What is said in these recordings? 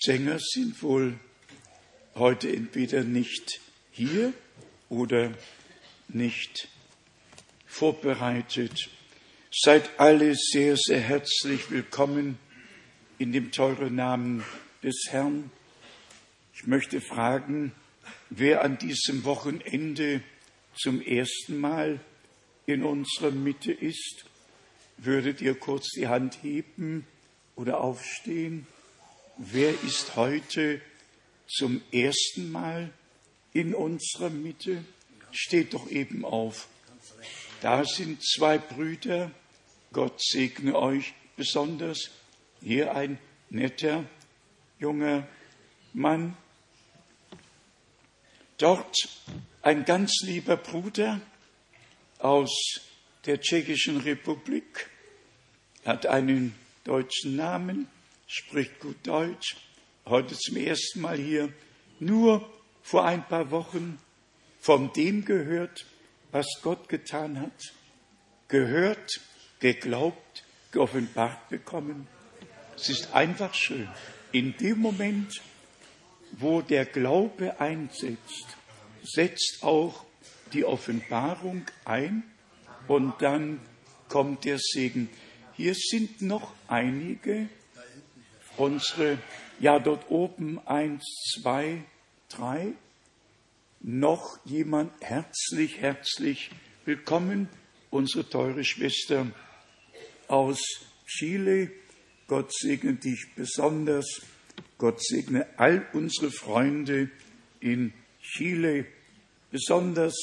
Sänger sind wohl heute entweder nicht hier oder nicht vorbereitet. Seid alle sehr, sehr herzlich willkommen in dem teuren Namen des Herrn. Ich möchte fragen, wer an diesem Wochenende zum ersten Mal in unserer Mitte ist. Würdet ihr kurz die Hand heben oder aufstehen? Wer ist heute zum ersten Mal in unserer Mitte? Steht doch eben auf. Da sind zwei Brüder. Gott segne euch besonders. Hier ein netter junger Mann. Dort ein ganz lieber Bruder aus der Tschechischen Republik, hat einen deutschen Namen, spricht gut Deutsch, heute zum ersten Mal hier, nur vor ein paar Wochen von dem gehört, was Gott getan hat, gehört, geglaubt, geoffenbart bekommen. Es ist einfach schön. In dem Moment, wo der Glaube einsetzt, setzt auch die Offenbarung ein und dann kommt der Segen. Hier sind noch einige, unsere, ja dort oben eins, zwei, drei, noch jemand herzlich, herzlich willkommen, unsere teure Schwester aus Chile. Gott segne dich besonders. Gott segne all unsere Freunde in Chile besonders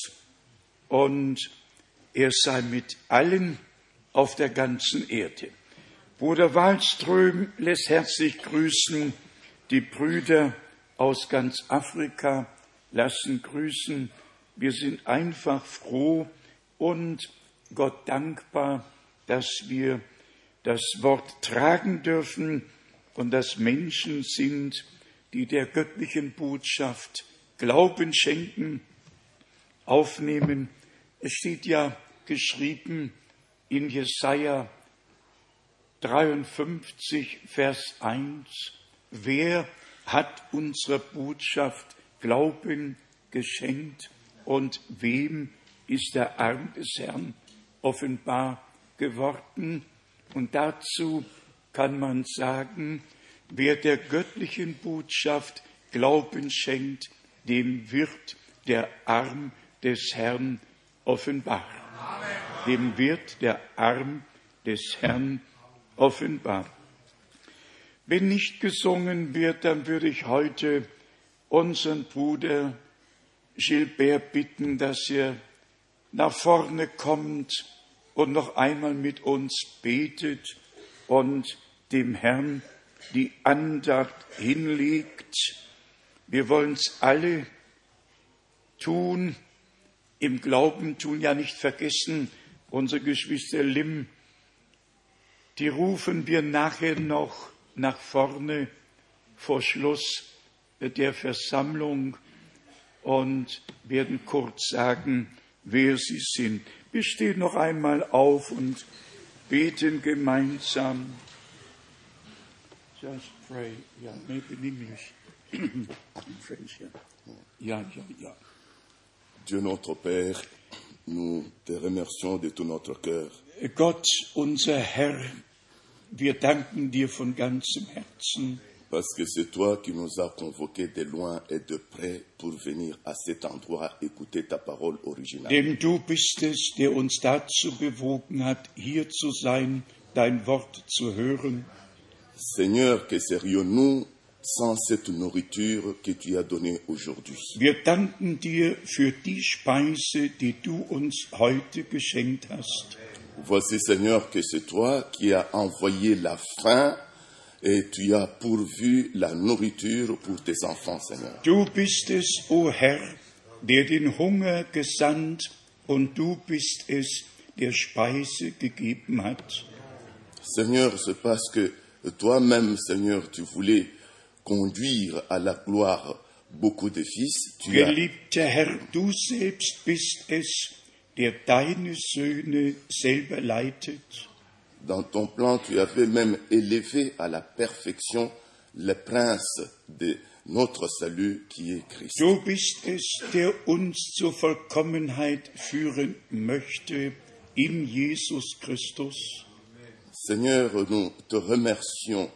und er sei mit allen auf der ganzen Erde. Bruder Wallström lässt herzlich grüßen die Brüder aus ganz Afrika, lassen grüßen. Wir sind einfach froh und Gott dankbar, dass wir das Wort tragen dürfen und dass Menschen sind, die der göttlichen Botschaft Glauben schenken, aufnehmen. Es steht ja geschrieben in Jesaja 53, Vers 1, wer hat unserer Botschaft Glauben geschenkt und wem ist der Arm des Herrn offenbar geworden? Und dazu kann man sagen, wer der göttlichen Botschaft Glauben schenkt, dem wird der Arm des Herrn offenbar. Dem wird der Arm des Herrn offenbar. Wenn nicht gesungen wird, dann würde ich heute unseren Bruder Gilbert bitten, dass er nach vorne kommt und noch einmal mit uns betet und dem Herrn die Andacht hinlegt. Wir wollen es alle tun, im Glauben tun, ja nicht vergessen, unsere Geschwister Lim, die rufen wir nachher noch nach vorne vor Schluss der Versammlung und werden kurz sagen, wer sie sind. Wir stehen noch einmal auf und beten gemeinsam. Just pray, yeah, maybe in English. French, yeah. Ja, ja, ja. Dieu notre Père, nous te remercions de tout notre cœur. Gott, unser Herr, wir danken dir von ganzem Herzen, Parce que c'est toi qui nous as convoqués de loin et de près pour venir à cet endroit écouter ta parole originale. denn du bist es, der uns dazu bewogen hat, hier zu sein, dein Wort zu hören. Seigneur, que serions-nous sans cette nourriture que tu as donnée aujourd'hui Wir danken dir für die Speise, die du uns heute geschenkt hast. Voici, Seigneur, que c'est toi qui as envoyé la faim et tu as pourvu la nourriture pour tes enfants, Seigneur. Du bist es, o Herr, der den Hunger gesandt und du bist es, der Speise gegeben hat. Seigneur, c'est parce que toi-même, Seigneur, tu voulais conduire à la gloire beaucoup de fils. Tu as, Geliebter Herr, du selbst bist es, der deine Söhne selber leitet. dans ton plan, tu avais même élevé à la perfection le prince de notre salut qui est Christ. Du bist es, der uns zur Vollkommenheit führen möchte in Jesus Christus. Seigneur, nous te remercions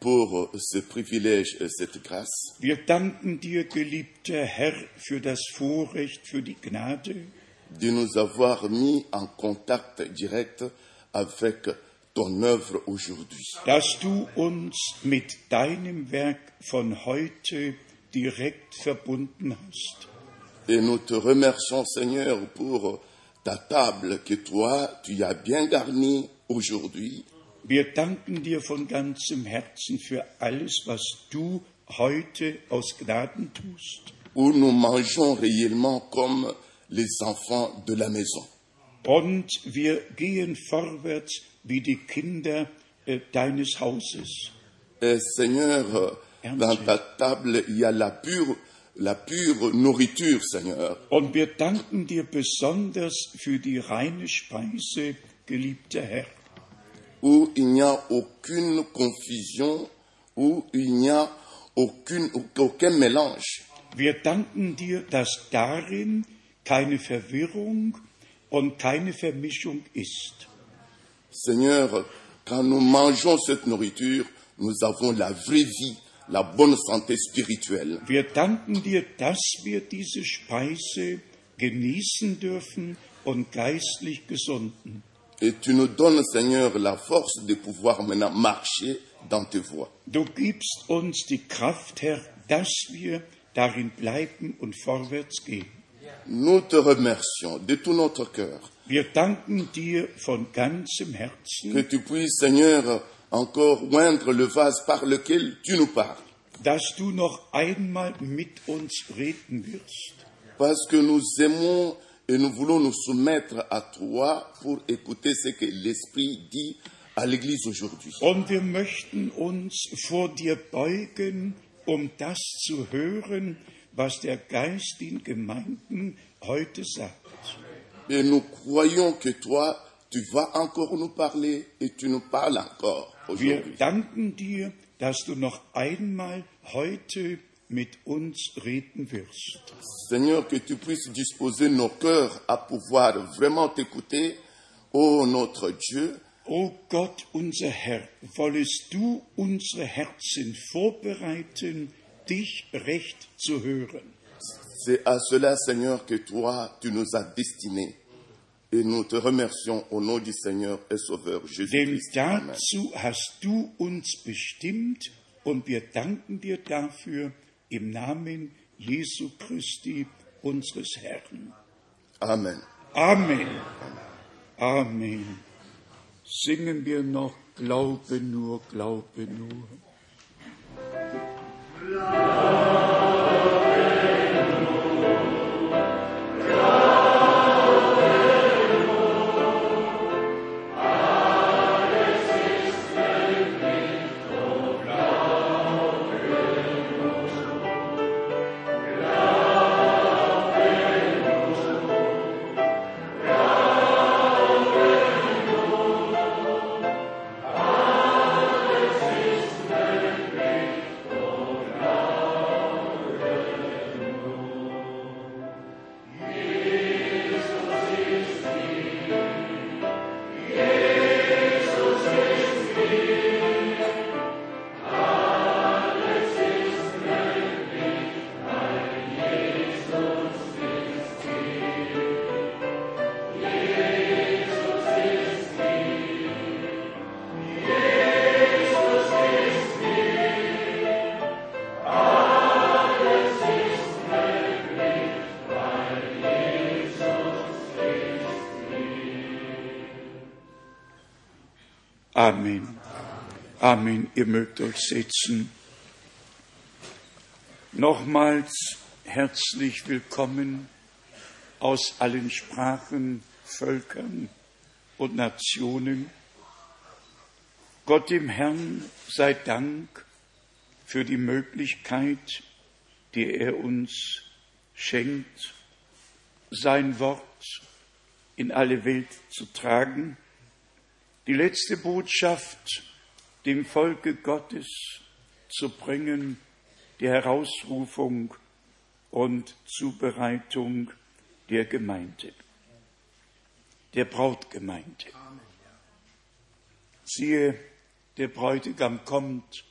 pour ce privilège et cette grâce. Wir danken dir, geliebter Herr, für das Vorrecht, für die Gnade, de nous avoir mis en contact direct avec ton œuvre aujourd'hui. dass du uns mit deinem Werk von heute direkt verbunden hast. Et nous te remercions, Seigneur, pour ta table que toi, tu as bien garnie aujourd'hui. Wir danken dir von ganzem Herzen für alles, was du heute aus Gnaden tust. où nous mangeons réellement comme les enfants de la maison. Und wir gehen vorwärts wie die Kinder äh, deines Hauses. Et Seigneur, euh, dans ta table, il y a la pure, la pure nourriture, Seigneur. Und wir danken dir besonders für die reine Speise, geliebter Herr. où il n'y a aucune confusion, où il n'y a aucune, aucun mélange. Wir danken dir, dass darin keine Verwirrung und keine Vermischung ist. Seigneur, quand nous mangeons cette nourriture, nous avons la vraie vie, la bonne santé spirituelle. Wir danken dir, dass wir diese Speise genießen dürfen und geistlich gesunden. Et tu nous donnes, Seigneur, la force de pouvoir maintenant marcher dans tes voies. Du gibst uns die Kraft, Herr, dass wir darin bleiben und vorwärts gehen. Nous te remercions de tout notre cœur. Wir danken dir von ganzem Herzen, Que tu puisses, Seigneur, encore oindre le vase par lequel tu nous parles. dass du noch einmal mit uns reden wirst. Parce que nous aimons et nous voulons nous soumettre à toi pour écouter ce que l'Esprit dit à l'Église aujourd'hui. Und wir möchten uns vor dir beugen, um das zu hören, was der Geist den Gemeinden heute sagt. Et nous croyons que toi, tu vas encore nous parler et tu nous parles encore Wir danken dir, dass du noch einmal heute mit uns reden wirst. Seigneur, que tu puisses disposer nos cœurs à pouvoir vraiment t'écouter, ô notre Dieu, O Gott, unser Herr, wollest du unsere Herzen vorbereiten, dich recht zu hören. C'est à cela, Seigneur, que toi, tu nous as destinés. Et nous te remercions au nom du Seigneur et Sauveur Denn Jésus-Christ. Amen. dazu hast du uns bestimmt und wir danken dir dafür im Namen Jesu Christi, unseres Herrn. Amen. Amen. Amen. Singen wir noch Glaube nur, Glaube nur. Amen. Amen. Ihr mögt euch setzen. Nochmals herzlich willkommen aus allen Sprachen, Völkern und Nationen. Gott dem Herrn sei Dank für die Möglichkeit, die er uns schenkt, sein Wort in alle Welt zu tragen die letzte Botschaft dem Volke Gottes zu bringen, die Herausrufung und Zubereitung der Gemeinde, der Brautgemeinde. Siehe, der Bräutigam kommt,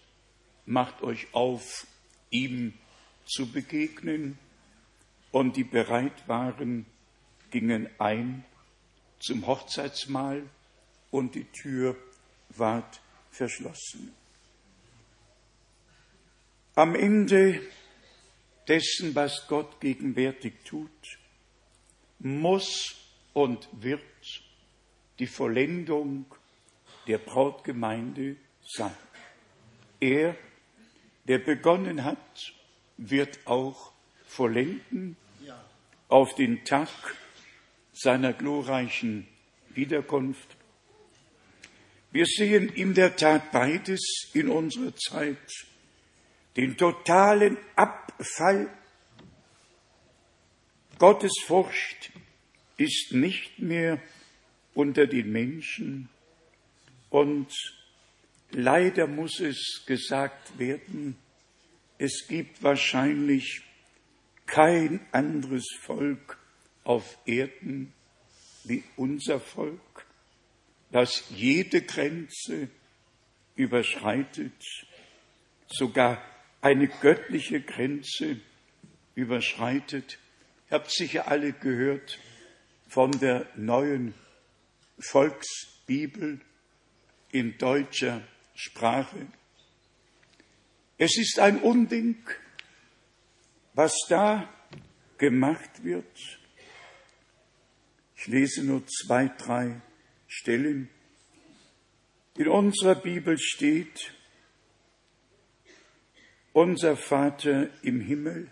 macht euch auf, ihm zu begegnen, und die bereit waren, gingen ein zum Hochzeitsmahl und die Tür ward verschlossen. Am Ende dessen, was Gott gegenwärtig tut, muss und wird die Vollendung der Brautgemeinde sein. Er, der begonnen hat, wird auch vollenden auf den Tag seiner glorreichen Wiederkunft. Wir sehen in der Tat beides in unserer Zeit, den totalen Abfall. Gottes Furcht ist nicht mehr unter den Menschen und leider muss es gesagt werden, es gibt wahrscheinlich kein anderes Volk auf Erden wie unser Volk, das jede Grenze überschreitet, sogar eine göttliche Grenze überschreitet. Ihr habt sicher alle gehört von der neuen Volksbibel in deutscher Sprache. Es ist ein Unding, was da gemacht wird. Ich lese nur zwei, drei Stellen. In unserer Bibel steht, unser Vater im Himmel,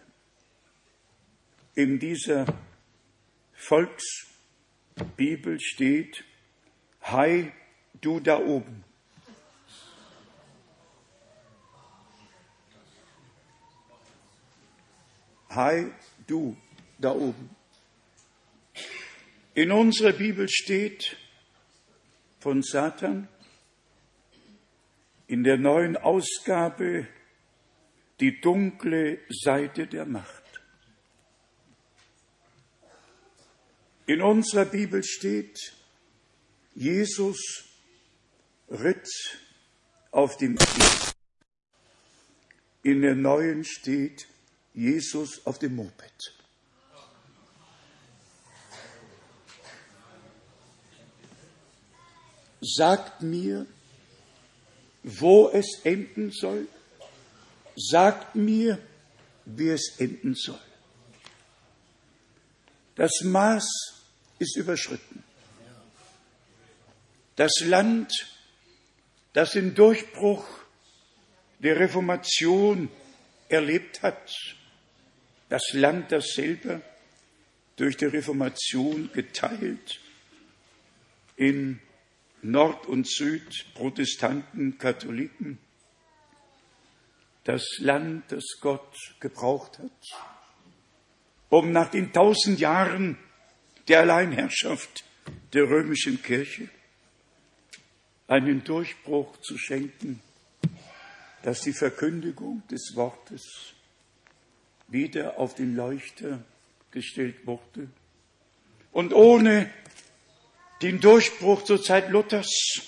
in dieser Volksbibel steht, Hi, du da oben. Hi, du da oben. In unserer Bibel steht von Satan in der neuen Ausgabe die dunkle Seite der Macht. In unserer Bibel steht, Jesus ritt auf dem Esel. In der neuen steht, Jesus auf dem Moped. Sagt mir, wo es enden soll. Sagt mir, wie es enden soll. Das Maß ist überschritten. Das Land, das den Durchbruch der Reformation erlebt hat, das Land dasselbe durch die Reformation geteilt in Nord und Süd, Protestanten, Katholiken, das Land, das Gott gebraucht hat, um nach den tausend Jahren der Alleinherrschaft der römischen Kirche einen Durchbruch zu schenken, dass die Verkündigung des Wortes wieder auf den Leuchter gestellt wurde. Und ohne den Durchbruch zur Zeit Luthers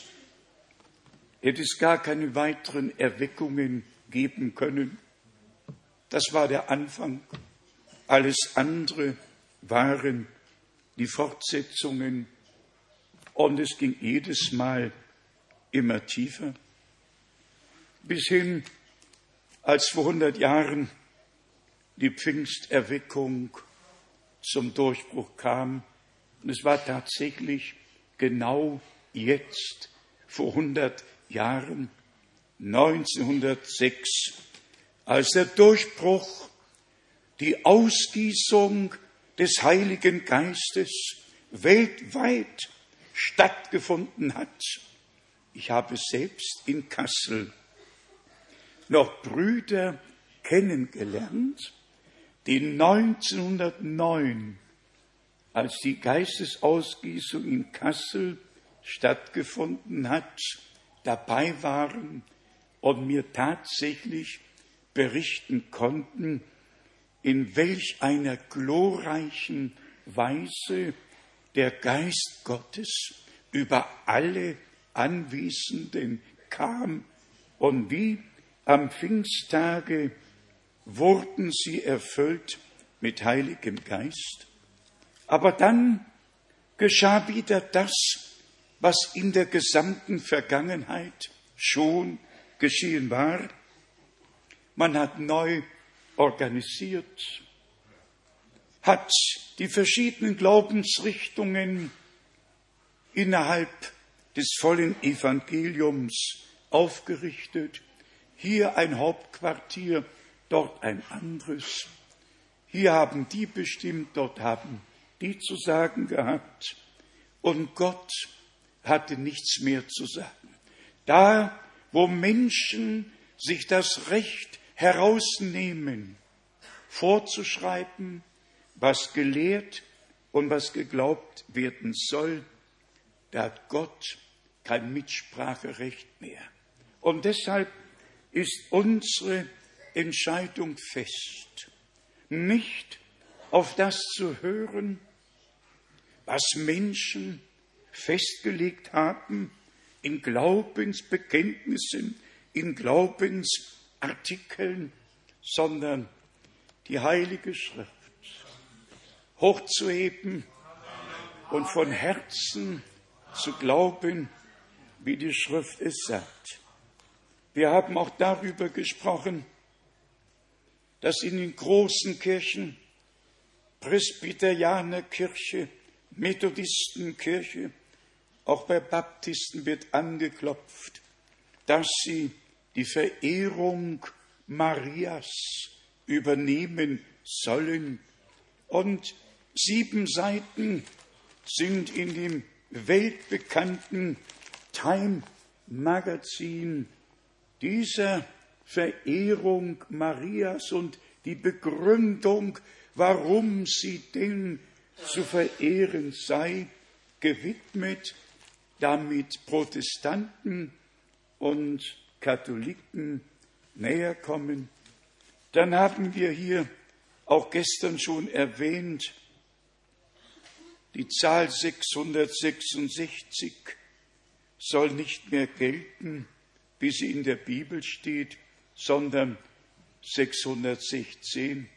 hätte es gar keine weiteren Erweckungen geben können. Das war der Anfang. Alles andere waren die Fortsetzungen und es ging jedes Mal immer tiefer, bis hin, als vor 100 Jahren die Pfingsterweckung zum Durchbruch kam. Und es war tatsächlich genau jetzt, vor 100 Jahren, 1906, als der Durchbruch, die Ausgießung des Heiligen Geistes weltweit stattgefunden hat. Ich habe selbst in Kassel noch Brüder kennengelernt, die 1909, als die Geistesausgießung in Kassel stattgefunden hat, dabei waren und mir tatsächlich berichten konnten, in welch einer glorreichen Weise der Geist Gottes über alle Anwesenden kam und wie am Pfingsttage wurden sie erfüllt mit Heiligem Geist. Aber dann geschah wieder das, was in der gesamten Vergangenheit schon geschehen war. Man hat neu organisiert, hat die verschiedenen Glaubensrichtungen innerhalb des vollen Evangeliums aufgerichtet. Hier ein Hauptquartier, dort ein anderes. Hier haben die bestimmt, dort haben die zu sagen gehabt. Und Gott hatte nichts mehr zu sagen. Da, wo Menschen sich das Recht herausnehmen, vorzuschreiben, was gelehrt und was geglaubt werden soll, da hat Gott kein Mitspracherecht mehr. Und deshalb ist unsere Entscheidung fest, nicht auf das zu hören, was Menschen festgelegt haben in Glaubensbekenntnissen, in Glaubensartikeln, sondern die Heilige Schrift hochzuheben und von Herzen zu glauben, wie die Schrift es sagt. Wir haben auch darüber gesprochen, dass in den großen Kirchen, Presbyterianerkirche, Methodistenkirche, auch bei Baptisten wird angeklopft, dass sie die Verehrung Marias übernehmen sollen. Und sieben Seiten sind in dem weltbekannten Time Magazin dieser Verehrung Marias und die Begründung, warum sie denn zu verehren sei, gewidmet, damit Protestanten und Katholiken näher kommen. Dann haben wir hier auch gestern schon erwähnt, die Zahl 666 soll nicht mehr gelten, wie sie in der Bibel steht, sondern 616.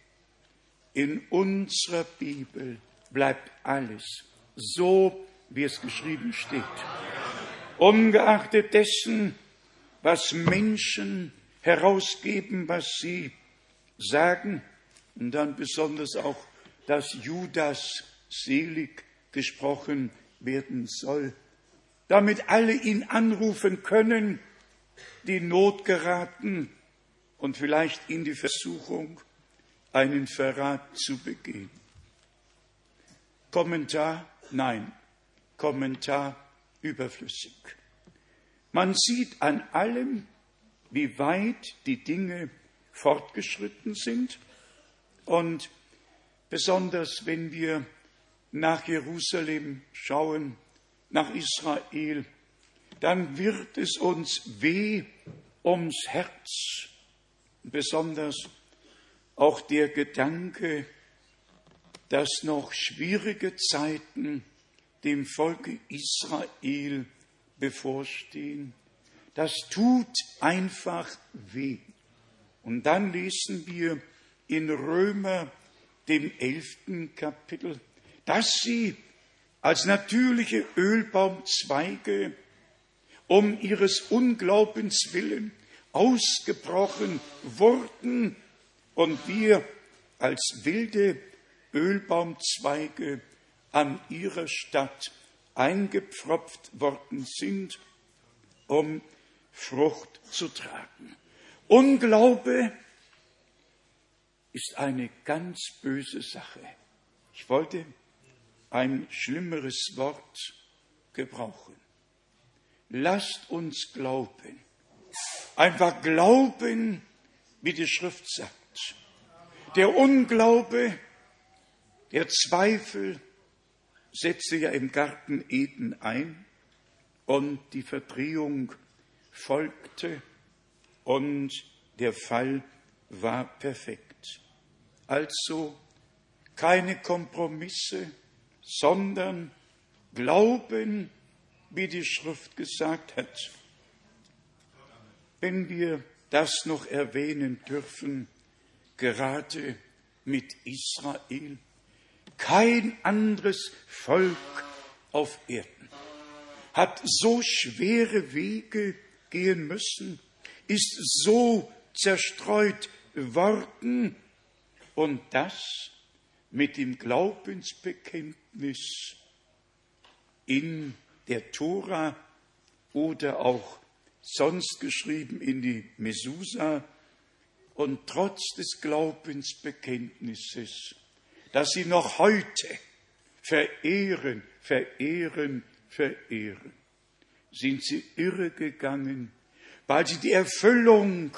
In unserer Bibel bleibt alles so, wie es geschrieben steht. Ungeachtet dessen, was Menschen herausgeben, was sie sagen, und dann besonders auch, dass Judas selig gesprochen werden soll, damit alle ihn anrufen können, die Not geraten und vielleicht in die Versuchung, einen Verrat zu begehen. Kommentar? Nein. Kommentar überflüssig. Man sieht an allem, wie weit die Dinge fortgeschritten sind und besonders wenn wir nach Jerusalem schauen, nach Israel, dann wird es uns weh ums Herz, besonders auch der Gedanke, dass noch schwierige Zeiten dem Volke Israel bevorstehen. Das tut einfach weh. Und dann lesen wir in Römer dem elften Kapitel, dass sie als natürliche Ölbaumzweige um ihres Unglaubens willen ausgebrochen wurden und wir als wilde Ölbaumzweige an ihrer Stadt eingepfropft worden sind, um Frucht zu tragen. Unglaube ist eine ganz böse Sache. Ich wollte ein schlimmeres Wort gebrauchen. Lasst uns glauben. Einfach glauben, wie die Schrift sagt. Der Unglaube, der Zweifel setzte ja im Garten Eden ein und die Verdrehung folgte und der Fall war perfekt. Also keine Kompromisse, sondern Glauben, wie die Schrift gesagt hat. Wenn wir das noch erwähnen dürfen, gerade mit Israel, kein anderes Volk auf Erden hat so schwere Wege gehen müssen, ist so zerstreut worden und das mit dem Glaubensbekenntnis in der Tora oder auch sonst geschrieben in die Mesusa. Und trotz des Glaubensbekenntnisses, dass sie noch heute verehren, verehren, verehren, sind sie irregegangen, weil sie die Erfüllung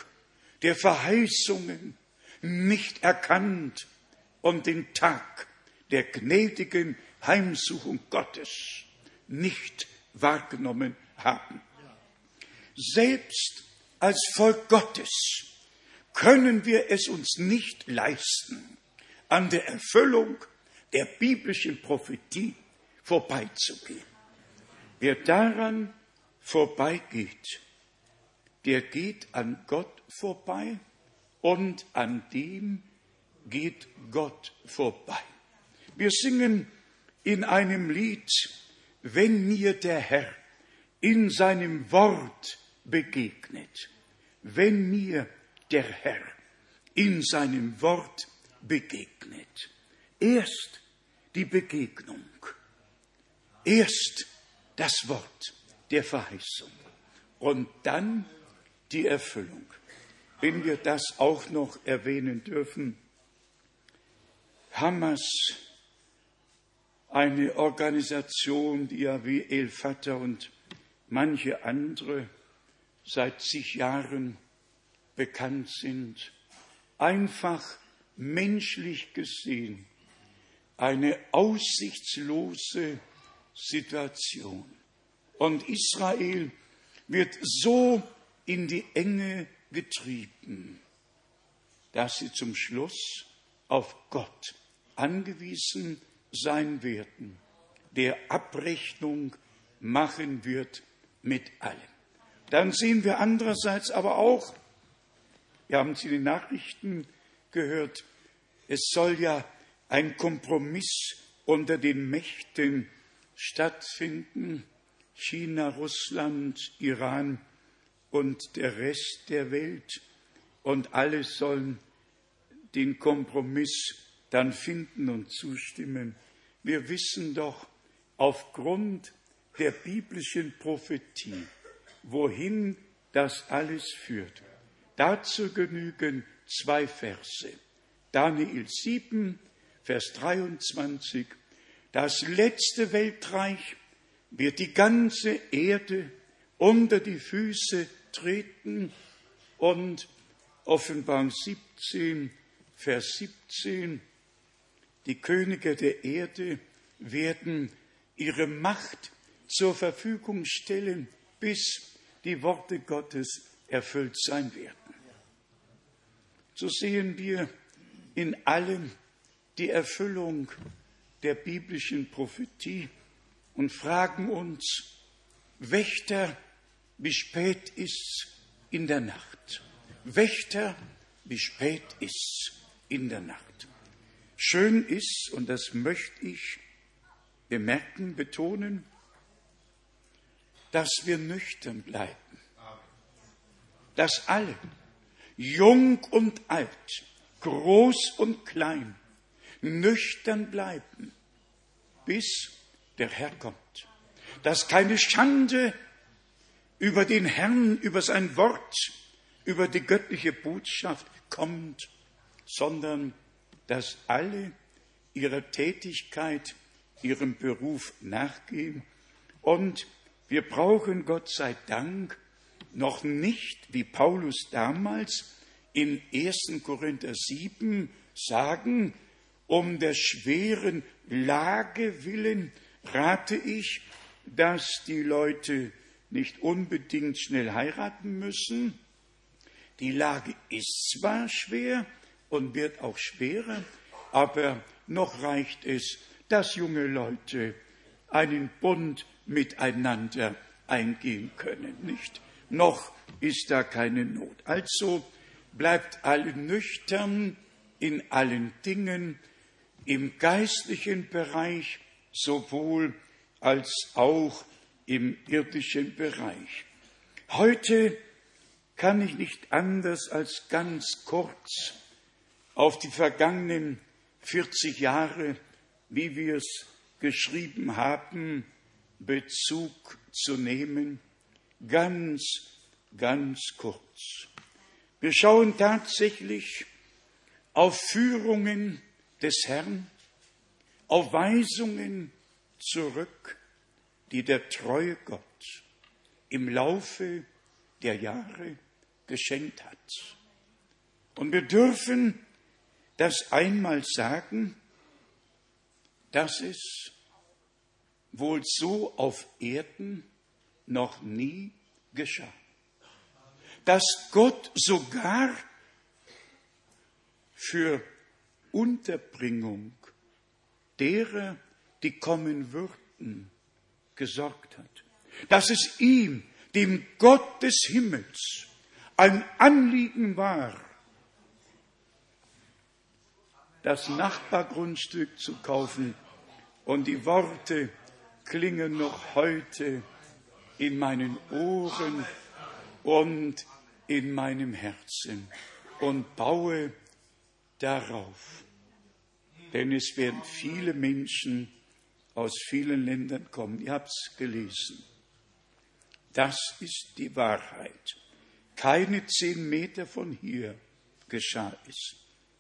der Verheißungen nicht erkannt und den Tag der gnädigen Heimsuchung Gottes nicht wahrgenommen haben. Selbst als Volk Gottes können wir es uns nicht leisten, an der Erfüllung der biblischen Prophetie vorbeizugehen. Wer daran vorbeigeht, der geht an Gott vorbei und an dem geht Gott vorbei. Wir singen in einem Lied, wenn mir der Herr in seinem Wort begegnet, wenn mir der Herr in seinem Wort begegnet. Erst die Begegnung, erst das Wort der Verheißung und dann die Erfüllung. Wenn wir das auch noch erwähnen dürfen, Hamas, eine Organisation, die ja wie El Fatah und manche andere seit zig Jahren bekannt sind, einfach menschlich gesehen eine aussichtslose Situation. Und Israel wird so in die Enge getrieben, dass sie zum Schluss auf Gott angewiesen sein werden, der Abrechnung machen wird mit allem. Dann sehen wir andererseits aber auch, wir haben Sie in den Nachrichten gehört, es soll ja ein Kompromiss unter den Mächten stattfinden, China, Russland, Iran und der Rest der Welt, und alle sollen den Kompromiss dann finden und zustimmen. Wir wissen doch aufgrund der biblischen Prophetie, wohin das alles führt. Dazu genügen zwei Verse. Daniel 7, Vers 23. Das letzte Weltreich wird die ganze Erde unter die Füße treten und Offenbarung 17, Vers 17, die Könige der Erde werden ihre Macht zur Verfügung stellen, bis die Worte Gottes erfüllt sein werden. So sehen wir in allem die Erfüllung der biblischen Prophetie und fragen uns, Wächter, wie spät ist's in der Nacht? Wächter, wie spät ist's in der Nacht. Schön ist, und das möchte ich bemerken, betonen, dass wir nüchtern bleiben. Dass alle, jung und alt, groß und klein, nüchtern bleiben, bis der Herr kommt. Dass keine Schande über den Herrn, über sein Wort, über die göttliche Botschaft kommt, sondern dass alle ihrer Tätigkeit, ihrem Beruf nachgehen. Und wir brauchen Gott sei Dank noch nicht, wie Paulus damals in 1. Korinther 7 sagen, um der schweren Lage willen rate ich, dass die Leute nicht unbedingt schnell heiraten müssen, Die Lage ist zwar schwer und wird auch schwerer, aber noch reicht es, dass junge Leute einen Bund miteinander eingehen können, nicht? Noch ist da keine Not. Also bleibt alle nüchtern in allen Dingen, im geistlichen Bereich sowohl als auch im irdischen Bereich. Heute kann ich nicht anders als ganz kurz auf die vergangenen 40 Jahre, wie wir es geschrieben haben, Bezug zu nehmen. Ganz, ganz kurz. Wir schauen tatsächlich auf Führungen des Herrn, auf Weisungen zurück, die der treue Gott im Laufe der Jahre geschenkt hat. Und wir dürfen das einmal sagen, dass es wohl so auf Erden noch nie geschah. Dass Gott sogar für Unterbringung derer, die kommen würden, gesorgt hat. Dass es ihm, dem Gott des Himmels, ein Anliegen war, das Nachbargrundstück zu kaufen. Und die Worte klingen noch heute in meinen Ohren und in meinem Herzen und baue darauf. Denn es werden viele Menschen aus vielen Ländern kommen. Ihr habt es gelesen. Das ist die Wahrheit. Keine zehn Meter von hier geschah es.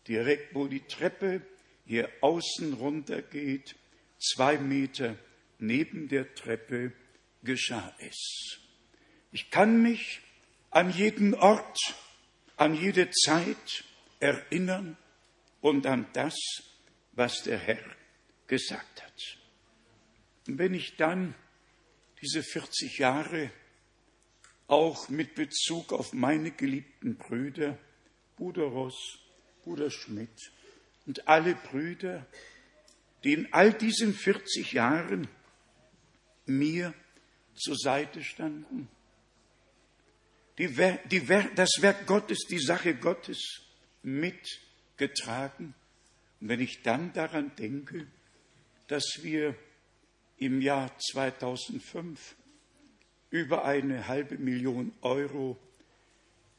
Direkt wo die Treppe hier außen runter geht, zwei Meter neben der Treppe geschah es. Ich kann mich an jeden Ort, an jede Zeit erinnern und an das, was der Herr gesagt hat. Und wenn ich dann diese 40 Jahre auch mit Bezug auf meine geliebten Brüder, Bruder Ross, Bruder Schmidt und alle Brüder, die in all diesen 40 Jahren mir zur Seite standen, die, die, das Werk Gottes, die Sache Gottes mitgetragen. Und wenn ich dann daran denke, dass wir im Jahr 2005 über eine halbe Million Euro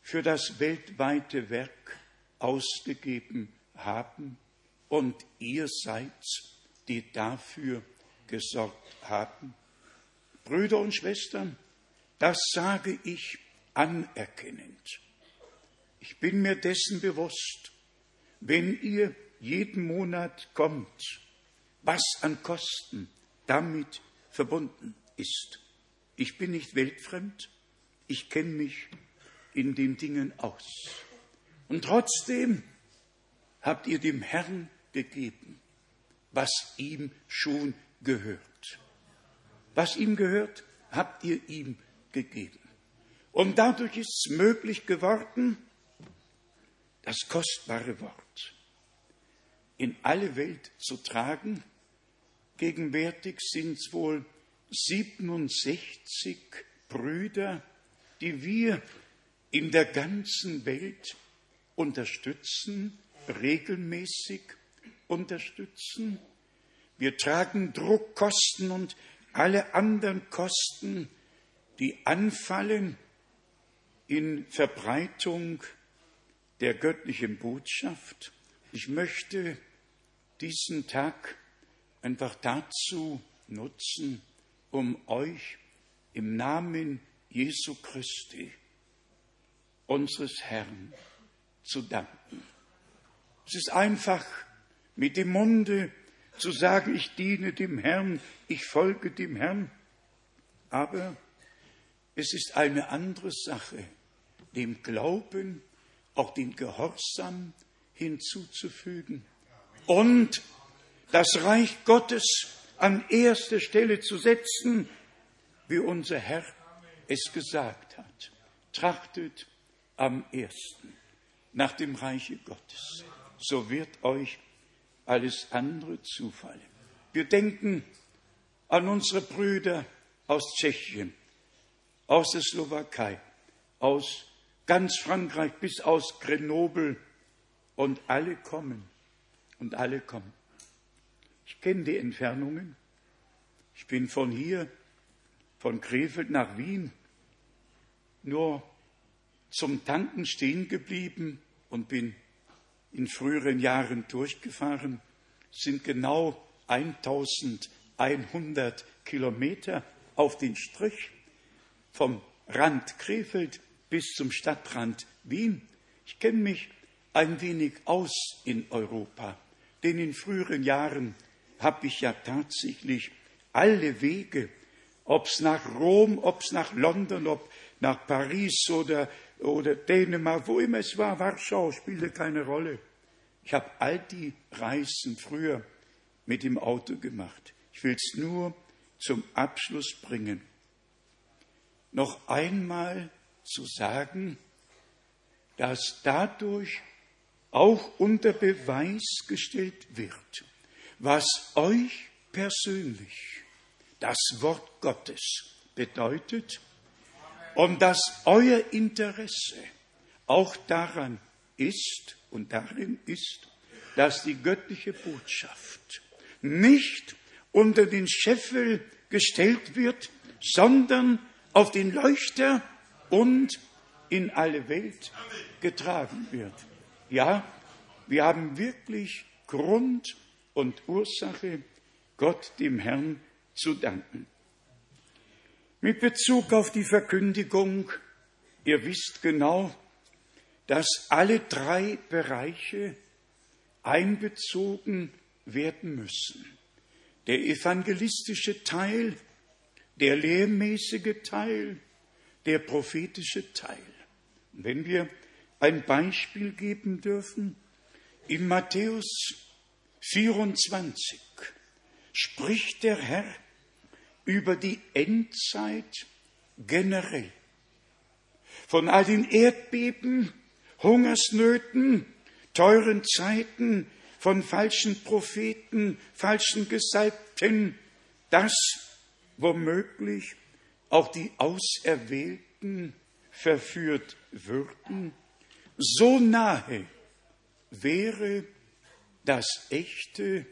für das weltweite Werk ausgegeben haben und ihr seid, die dafür gesorgt haben. Brüder und Schwestern, das sage ich anerkennend. Ich bin mir dessen bewusst, wenn ihr jeden Monat kommt, was an Kosten damit verbunden ist. Ich bin nicht weltfremd, ich kenne mich in den Dingen aus. Und trotzdem habt ihr dem Herrn gegeben, was ihm schon gehört. Was ihm gehört, habt ihr ihm gegeben. Und dadurch ist es möglich geworden, das kostbare Wort in alle Welt zu tragen. Gegenwärtig sind es wohl 67 Brüder, die wir in der ganzen Welt unterstützen, regelmäßig unterstützen. Wir tragen Druckkosten und alle anderen Kosten, die anfallen in Verbreitung der göttlichen Botschaft. Ich möchte diesen Tag einfach dazu nutzen, um euch im Namen Jesu Christi, unseres Herrn, zu danken. Es ist einfach mit dem Munde zu sagen, ich diene dem Herrn, ich folge dem Herrn, aber es ist eine andere Sache, dem Glauben auch den Gehorsam hinzuzufügen und das Reich Gottes an erste Stelle zu setzen, wie unser Herr es gesagt hat. Trachtet am ersten nach dem Reiche Gottes, so wird euch alles andere zufallen. Wir denken an unsere Brüder aus Tschechien, aus der Slowakei, aus ganz Frankreich bis aus Grenoble und alle kommen und alle kommen. Ich kenne die Entfernungen. Ich bin von hier, von Krefeld nach Wien, nur zum Tanken stehen geblieben und bin in früheren Jahren durchgefahren, sind genau 1100 Kilometer auf den Strich vom Rand Krefeld bis zum Stadtrand Wien. Ich kenne mich ein wenig aus in Europa, denn in früheren Jahren habe ich ja tatsächlich alle Wege, ob es nach Rom, ob es nach London, ob nach Paris oder, oder Dänemark, wo immer es war, Warschau spielte keine Rolle. Ich habe all die Reisen früher mit dem Auto gemacht. Ich will es nur zum Abschluss bringen. Noch einmal zu sagen, dass dadurch auch unter Beweis gestellt wird, was euch persönlich das Wort Gottes bedeutet und dass euer Interesse auch daran ist und darin ist, dass die göttliche Botschaft nicht unter den Scheffel gestellt wird, sondern auf den Leuchter und in alle Welt getragen wird. Ja, wir haben wirklich Grund und Ursache, Gott dem Herrn zu danken. Mit Bezug auf die Verkündigung, ihr wisst genau, dass alle drei Bereiche einbezogen werden müssen. Der evangelistische Teil, der lehrmäßige Teil, der prophetische Teil. wenn wir ein Beispiel geben dürfen, in Matthäus 24 spricht der Herr über die Endzeit generell. Von all den Erdbeben, Hungersnöten, teuren Zeiten, von falschen Propheten, falschen Gesalbten, dass womöglich auch die Auserwählten verführt würden, so nahe wäre das Echte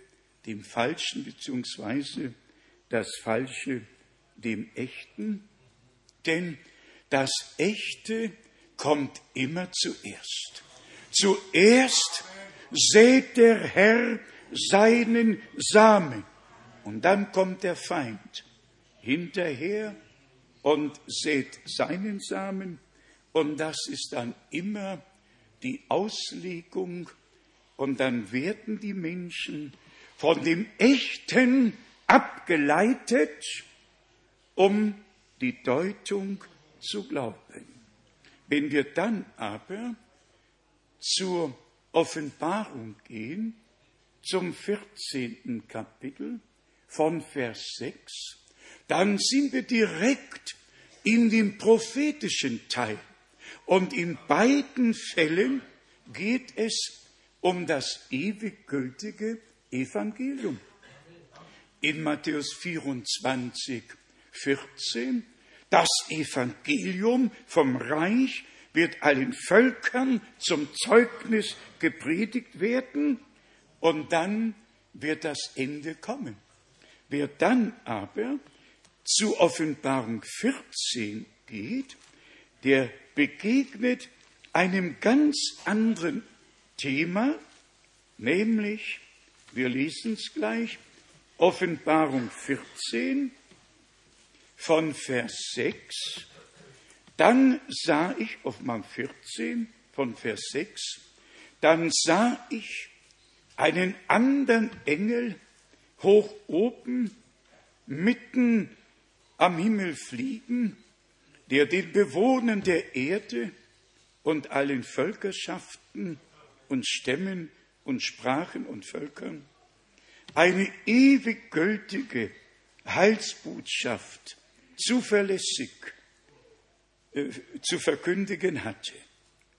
dem Falschen beziehungsweise das Falsche dem Echten, denn das Echte kommt immer zuerst. Zuerst sät der Herr seinen Samen und dann kommt der Feind hinterher und sät seinen Samen und das ist dann immer die Auslegung und dann werden die Menschen von dem Echten abgeleitet, um die Deutung zu glauben. Wenn wir dann aber zur Offenbarung gehen, zum 14. Kapitel von Vers 6, dann sind wir direkt in dem prophetischen Teil. Und in beiden Fällen geht es um das ewig gültige Evangelium. In Matthäus 24, 14, das Evangelium vom Reich wird allen Völkern zum Zeugnis gepredigt werden und dann wird das Ende kommen. Wer dann aber zu Offenbarung 14 geht, der begegnet einem ganz anderen Thema, nämlich, wir lesen es gleich, Offenbarung 14 von Vers 6. Dann sah ich, Offenbarung 14 von Vers 6, dann sah ich einen anderen Engel hoch oben, mitten am Himmel fliegen, der den Bewohnern der Erde und allen Völkerschaften und Stämmen und Sprachen und Völkern eine ewig gültige Heilsbotschaft zuverlässig äh, zu verkündigen hatte.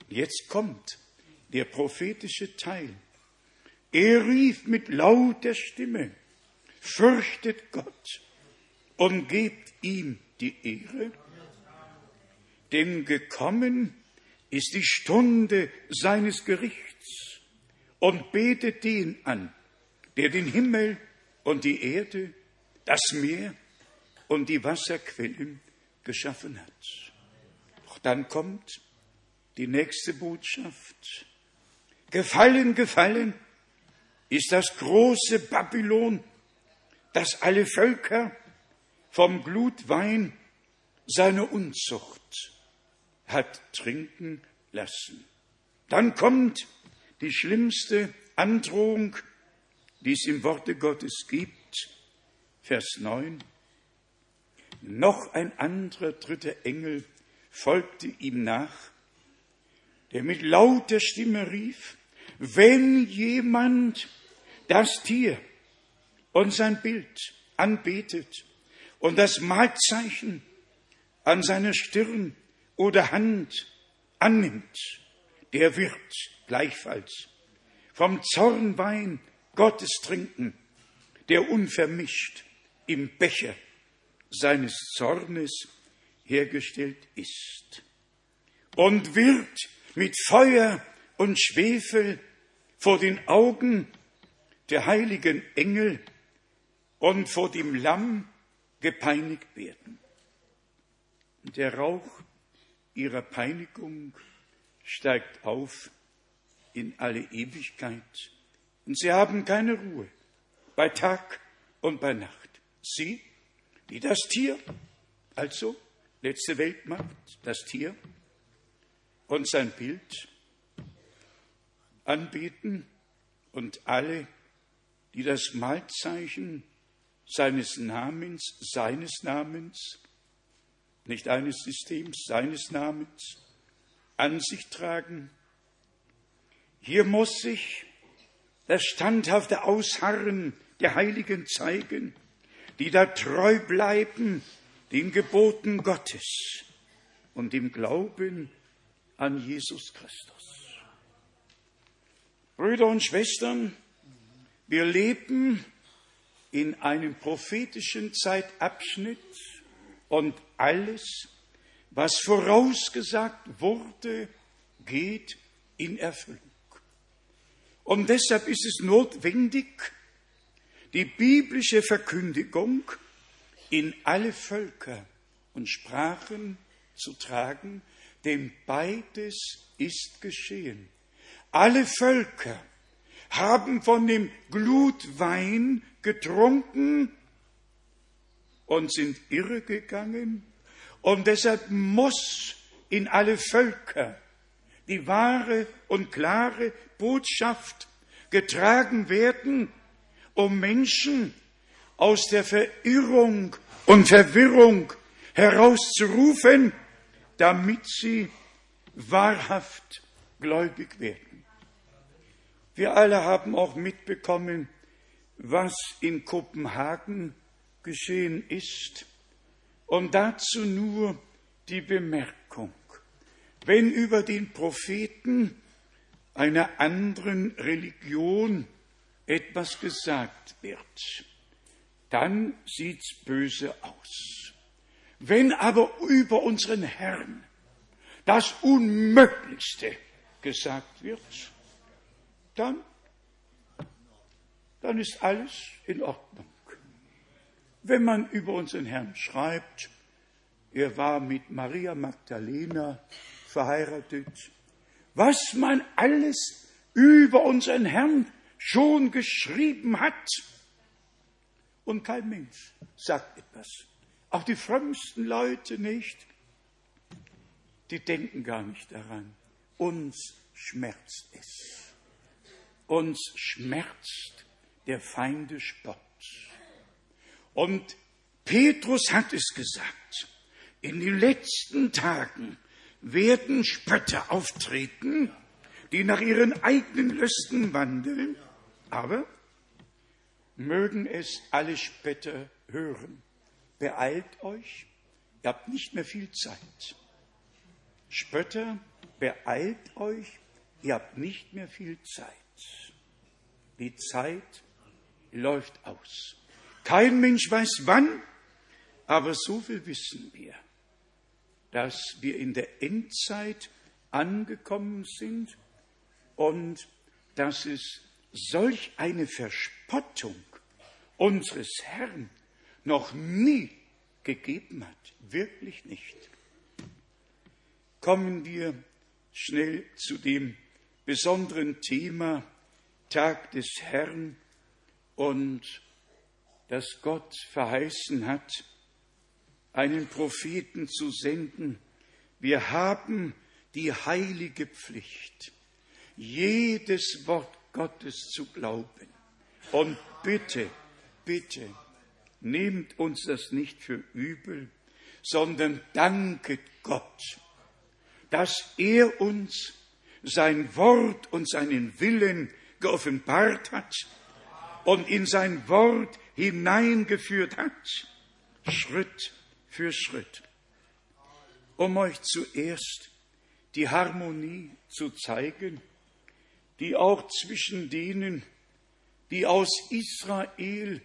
Jetzt kommt der prophetische Teil. Er rief mit lauter Stimme, fürchtet Gott und gebt ihm die Ehre, denn gekommen ist die Stunde seines Gerichts und betet den an, der den Himmel und die Erde, das Meer und die Wasserquellen geschaffen hat. Doch dann kommt die nächste Botschaft. Gefallen, gefallen ist das große Babylon, das alle Völker vom Glutwein seiner Unzucht hat trinken lassen. Dann kommt die schlimmste Androhung, die es im Worte Gottes gibt. Vers 9. Noch ein anderer dritter Engel folgte ihm nach, der mit lauter Stimme rief, wenn jemand das Tier und sein Bild anbetet und das Mahlzeichen an seiner Stirn oder Hand annimmt, der wird gleichfalls vom Zornwein Gottes trinken, der unvermischt im Becher seines Zornes hergestellt ist und wird mit Feuer und Schwefel vor den Augen der heiligen Engel und vor dem Lamm gepeinigt werden. Der Rauch ihrer Peinigung steigt auf in alle Ewigkeit. Und sie haben keine Ruhe bei Tag und bei Nacht. Sie, die das Tier, also letzte Weltmacht, das Tier und sein Bild anbeten und alle, die das Malzeichen seines Namens, seines Namens, nicht eines Systems, seines Namens an sich tragen. Hier muss sich das standhafte Ausharren der Heiligen zeigen, die da treu bleiben den Geboten Gottes und dem Glauben an Jesus Christus. Brüder und Schwestern, wir leben in einem prophetischen Zeitabschnitt und alles, was vorausgesagt wurde, geht in Erfüllung. Und deshalb ist es notwendig, die biblische Verkündigung in alle Völker und Sprachen zu tragen, denn beides ist geschehen. Alle Völker haben von dem Glutwein getrunken und sind irregegangen. Und deshalb muss in alle Völker die wahre und klare Botschaft getragen werden, um Menschen aus der Verirrung und Verwirrung herauszurufen, damit sie wahrhaft gläubig werden. Wir alle haben auch mitbekommen, was in Kopenhagen geschehen ist. Und dazu nur die Bemerkung, wenn über den Propheten einer anderen Religion etwas gesagt wird, dann sieht's böse aus. Wenn aber über unseren Herrn das Unmöglichste gesagt wird, dann, dann ist alles in Ordnung. Wenn man über unseren Herrn schreibt, er war mit Maria Magdalena verheiratet, was man alles über unseren Herrn schon geschrieben hat, und kein Mensch sagt etwas. Auch die frömmsten Leute nicht. Die denken gar nicht daran. Uns schmerzt es. Uns schmerzt der Feinde Spott. Und Petrus hat es gesagt, in den letzten Tagen werden Spötter auftreten, die nach ihren eigenen Lüsten wandeln, aber mögen es alle Spötter hören. Beeilt euch, ihr habt nicht mehr viel Zeit. Spötter beeilt euch, ihr habt nicht mehr viel Zeit. Die Zeit läuft aus. Kein Mensch weiß wann, aber so viel wissen wir, dass wir in der Endzeit angekommen sind und dass es solch eine Verspottung unseres Herrn noch nie gegeben hat. Wirklich nicht. Kommen wir schnell zu dem besonderen Thema Tag des Herrn und dass Gott verheißen hat, einen Propheten zu senden. Wir haben die heilige Pflicht, jedes Wort Gottes zu glauben. Und bitte, bitte, nehmt uns das nicht für übel, sondern danket Gott, dass er uns sein Wort und seinen Willen geoffenbart hat und in sein Wort hineingeführt hat, Schritt für Schritt, um euch zuerst die Harmonie zu zeigen, die auch zwischen denen, die aus Israel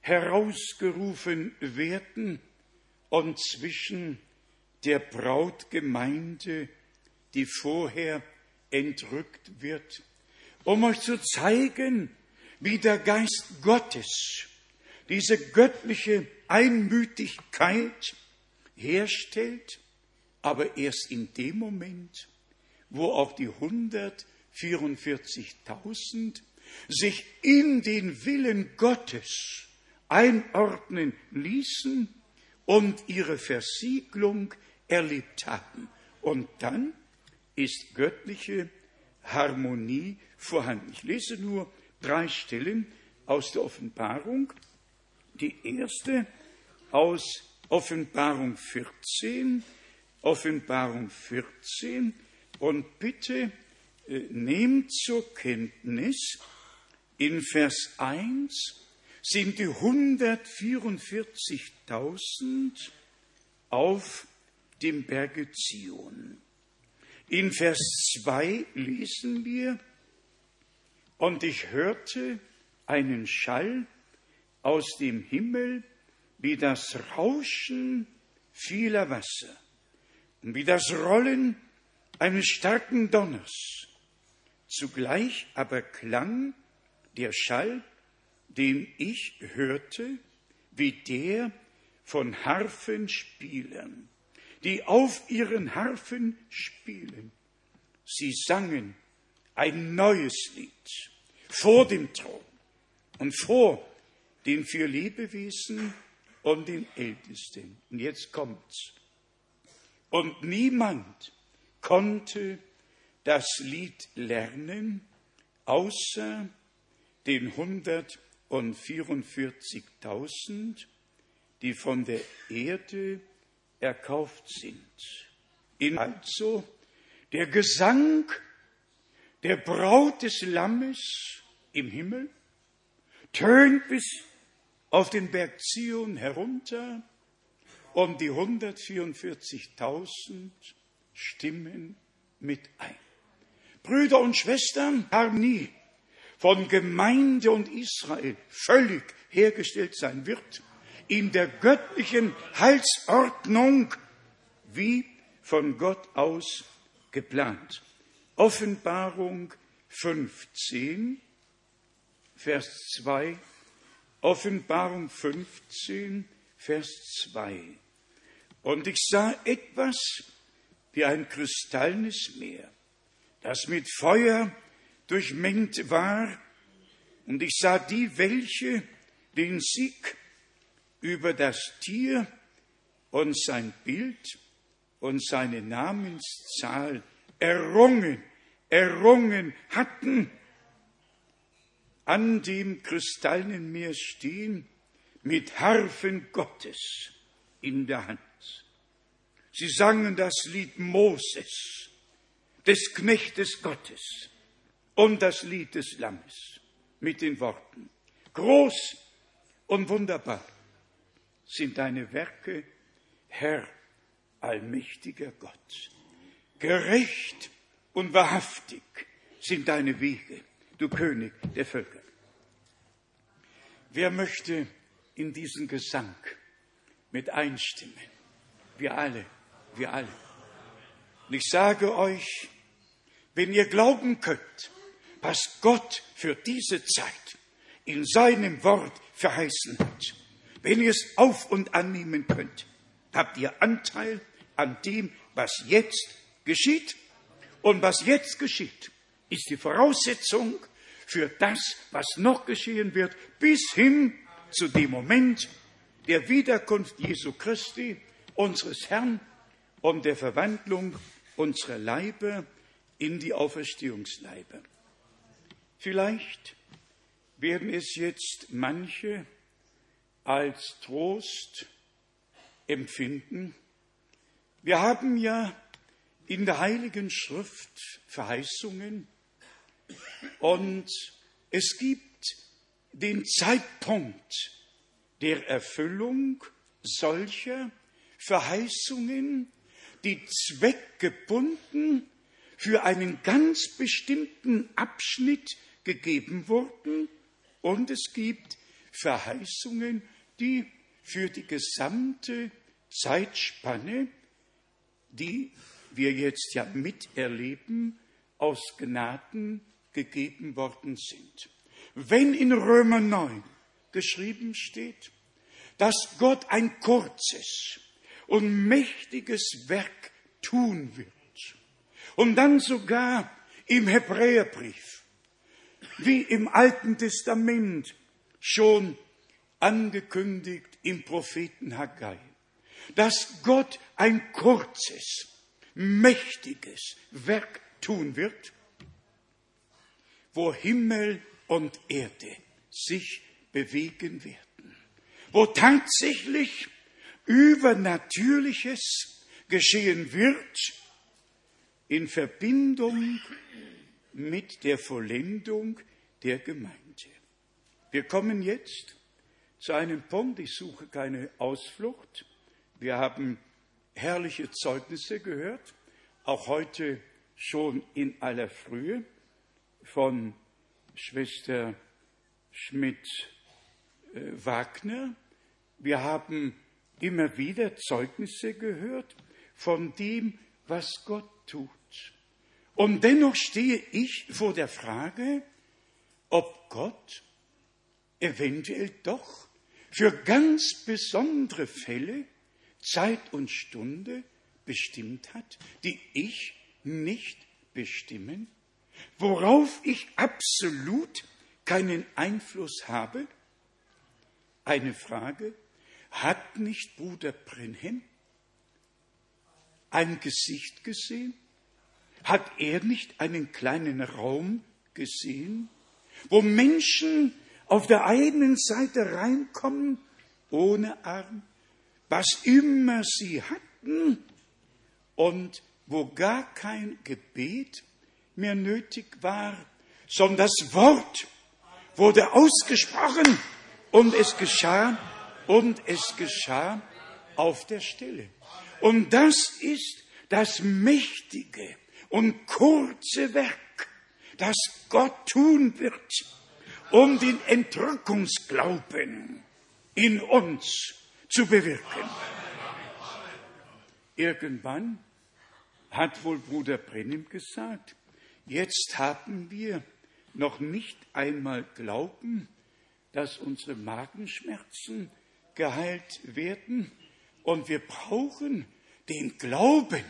herausgerufen werden und zwischen der Brautgemeinde, die vorher entrückt wird, um euch zu zeigen, wie der Geist Gottes diese göttliche Einmütigkeit herstellt, aber erst in dem Moment, wo auch die 144.000 sich in den Willen Gottes einordnen ließen und ihre Versiegelung erlebt haben. Und dann ist göttliche Harmonie vorhanden. Ich lese nur drei Stellen aus der Offenbarung. Die erste aus Offenbarung 14, Offenbarung 14 und bitte äh, nehmt zur Kenntnis, in Vers 1 sind die 144.000 auf dem Berge Zion. In Vers 2 lesen wir, und ich hörte einen Schall aus dem Himmel wie das Rauschen vieler Wasser und wie das Rollen eines starken Donners. Zugleich aber klang der Schall, den ich hörte, wie der von Harfenspielern, die auf ihren Harfen spielen. Sie sangen ein neues Lied vor dem Thron und vor den vier Lebewesen und den Ältesten. Und jetzt kommt's. Und niemand konnte das Lied lernen, außer den 144.000, die von der Erde erkauft sind. In also der Gesang der Braut des Lammes im Himmel tönt bis auf den Berg Zion herunter und die 144.000 stimmen mit ein. Brüder und Schwestern, Harmonie von Gemeinde und Israel völlig hergestellt sein wird, in der göttlichen Heilsordnung wie von Gott aus geplant. Offenbarung 15, Vers 2, Offenbarung 15, Vers 2. Und ich sah etwas wie ein kristallnes Meer, das mit Feuer durchmengt war, und ich sah die, welche den Sieg über das Tier und sein Bild und seine Namenszahl errungen, errungen hatten, an dem kristallenen Meer stehen, mit Harfen Gottes in der Hand. Sie sangen das Lied Moses, des Knechtes Gottes und das Lied des Lammes mit den Worten, groß und wunderbar sind deine Werke, Herr, allmächtiger Gott. Gerecht und wahrhaftig sind deine Wege, du König der Völker. Wer möchte in diesen Gesang mit einstimmen? Wir alle, wir alle. Und ich sage euch, wenn ihr glauben könnt, was Gott für diese Zeit in seinem Wort verheißen hat, wenn ihr es auf und annehmen könnt, habt ihr Anteil an dem, was jetzt geschieht. Und was jetzt geschieht, ist die Voraussetzung für das, was noch geschehen wird, bis hin zu dem Moment der Wiederkunft Jesu Christi, unseres Herrn, und der Verwandlung unserer Leibe in die Auferstehungsleibe. Vielleicht werden es jetzt manche als Trost empfinden. Wir haben ja in der Heiligen Schrift Verheißungen und es gibt den Zeitpunkt der Erfüllung solcher Verheißungen, die zweckgebunden für einen ganz bestimmten Abschnitt gegeben wurden und es gibt Verheißungen, die für die gesamte Zeitspanne, die wir jetzt ja miterleben, aus Gnaden gegeben worden sind. Wenn in Römer 9 geschrieben steht, dass Gott ein kurzes und mächtiges Werk tun wird, und dann sogar im Hebräerbrief, wie im Alten Testament schon angekündigt im Propheten Haggai, dass Gott ein kurzes, mächtiges Werk tun wird, wo Himmel und Erde sich bewegen werden, wo tatsächlich Übernatürliches geschehen wird in Verbindung mit der Vollendung der Gemeinde. Wir kommen jetzt zu einem Punkt, ich suche keine Ausflucht. Wir haben herrliche Zeugnisse gehört, auch heute schon in aller Frühe von Schwester Schmidt-Wagner. Wir haben immer wieder Zeugnisse gehört von dem, was Gott tut. Und dennoch stehe ich vor der Frage, ob Gott eventuell doch für ganz besondere Fälle Zeit und Stunde bestimmt hat, die ich nicht bestimmen, worauf ich absolut keinen Einfluss habe? Eine Frage, hat nicht Bruder Brenhem ein Gesicht gesehen? Hat er nicht einen kleinen Raum gesehen, wo Menschen auf der einen Seite reinkommen, ohne Arm, was immer sie hatten, und wo gar kein Gebet mehr nötig war, sondern das Wort wurde ausgesprochen und es geschah und es geschah auf der Stelle. Und das ist das mächtige und kurze Werk, das Gott tun wird, um den Entrückungsglauben in uns zu bewirken. Irgendwann hat wohl Bruder Brennim gesagt, jetzt haben wir noch nicht einmal Glauben, dass unsere Magenschmerzen geheilt werden. Und wir brauchen den Glauben,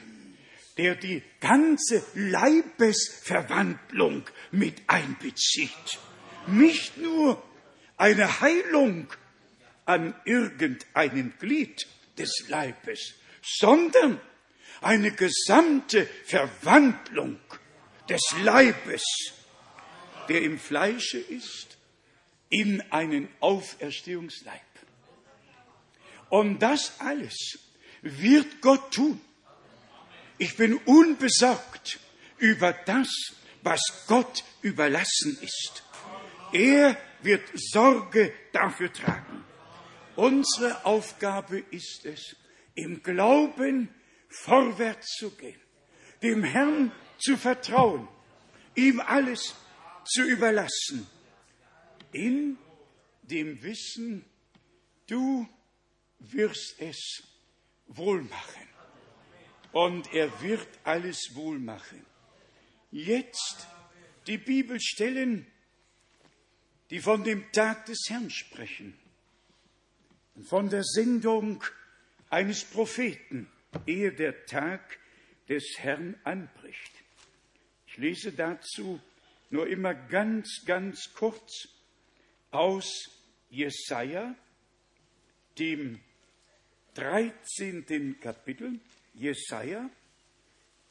der die ganze Leibesverwandlung mit einbezieht. Nicht nur eine Heilung an irgendeinem Glied des Leibes, sondern eine gesamte Verwandlung des Leibes, der im Fleische ist, in einen Auferstehungsleib. Und das alles wird Gott tun. Ich bin unbesorgt über das, was Gott überlassen ist. Er wird Sorge dafür tragen. Unsere Aufgabe ist es, im Glauben vorwärts zu gehen, dem Herrn zu vertrauen, ihm alles zu überlassen, in dem Wissen, du wirst es wohl machen. Und er wird alles wohl machen. Jetzt die Bibelstellen, die von dem Tag des Herrn sprechen, von der Sendung eines Propheten, ehe der Tag des Herrn anbricht. Ich lese dazu nur immer ganz, ganz kurz aus Jesaja, dem 13. Kapitel, Jesaja,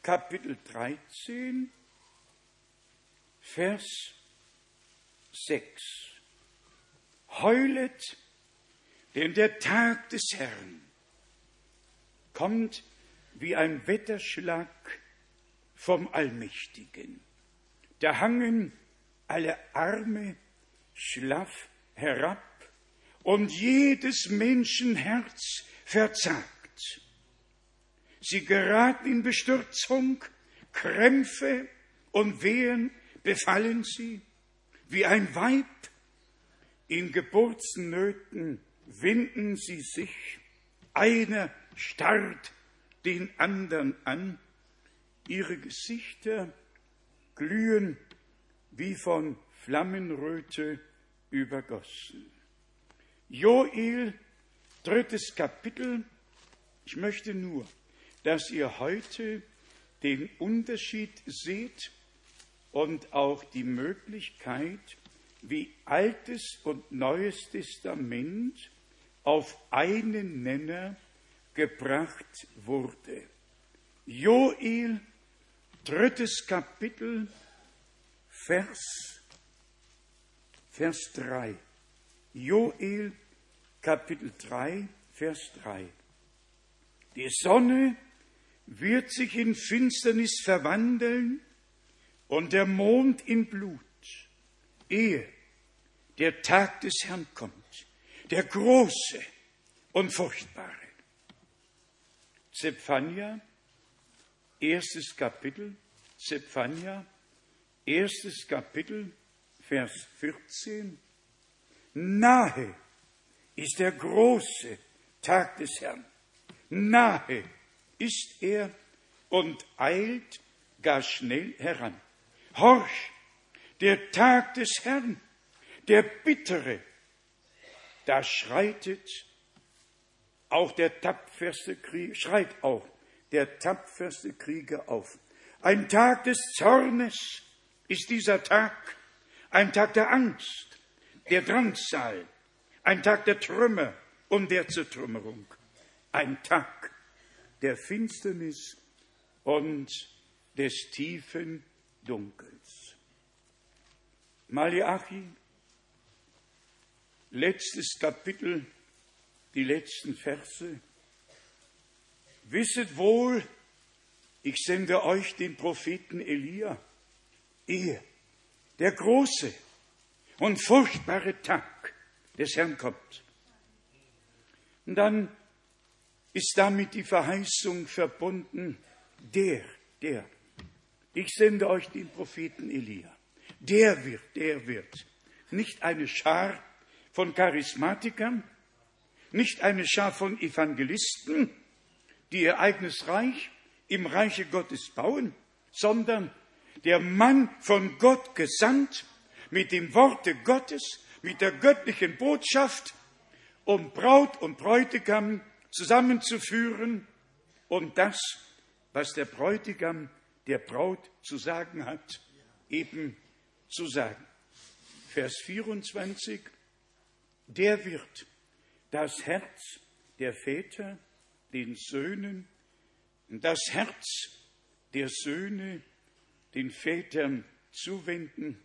Kapitel 13, Vers 6. Heulet, denn der Tag des Herrn kommt wie ein Wetterschlag vom Allmächtigen. Da hangen alle Arme schlaff herab und jedes Menschenherz verzagt. Sie geraten in Bestürzung, Krämpfe und Wehen befallen sie, wie ein Weib in Geburtsnöten winden sie sich, einer starrt den anderen an, ihre Gesichter glühen wie von Flammenröte übergossen. Joel, drittes Kapitel. Ich möchte nur, dass ihr heute den Unterschied seht und auch die Möglichkeit, wie Altes und Neues Testament auf einen Nenner gebracht wurde. Joel, drittes Kapitel, Vers, Vers 3. Joel, Kapitel 3, Vers 3. Die Sonne wird sich in Finsternis verwandeln und der Mond in Blut, ehe der Tag des Herrn kommt, der große und furchtbare. Zephania, erstes Kapitel, Zephania, erstes Kapitel, Vers 14. Nahe ist der große Tag des Herrn. Nahe ist er und eilt gar schnell heran. Horch, der Tag des Herrn, der bittere, da schreitet auch der tapferste Krieger, schreit auch der tapferste Krieger auf. Ein Tag des Zornes ist dieser Tag, ein Tag der Angst, der Drangsal, ein Tag der Trümmer und der Zertrümmerung, ein Tag der Finsternis und des tiefen Dunkels. Malachi, letztes Kapitel, die letzten Verse. Wisset wohl, ich sende euch den Propheten Elia, ehe der große und furchtbare Tag des Herrn kommt. Und dann ist damit die Verheißung verbunden, der, der, ich sende euch den Propheten Elia, der wird, der wird, nicht eine Schar von Charismatikern, nicht eine Schar von Evangelisten, die ihr eigenes Reich im Reiche Gottes bauen, sondern der Mann von Gott gesandt mit dem Worte Gottes, mit der göttlichen Botschaft, um Braut und Bräutigam zusammenzuführen und das, was der Bräutigam der Braut zu sagen hat, eben zu sagen. Vers 24, der wird das Herz der Väter den Söhnen, das Herz der Söhne den Vätern zuwenden,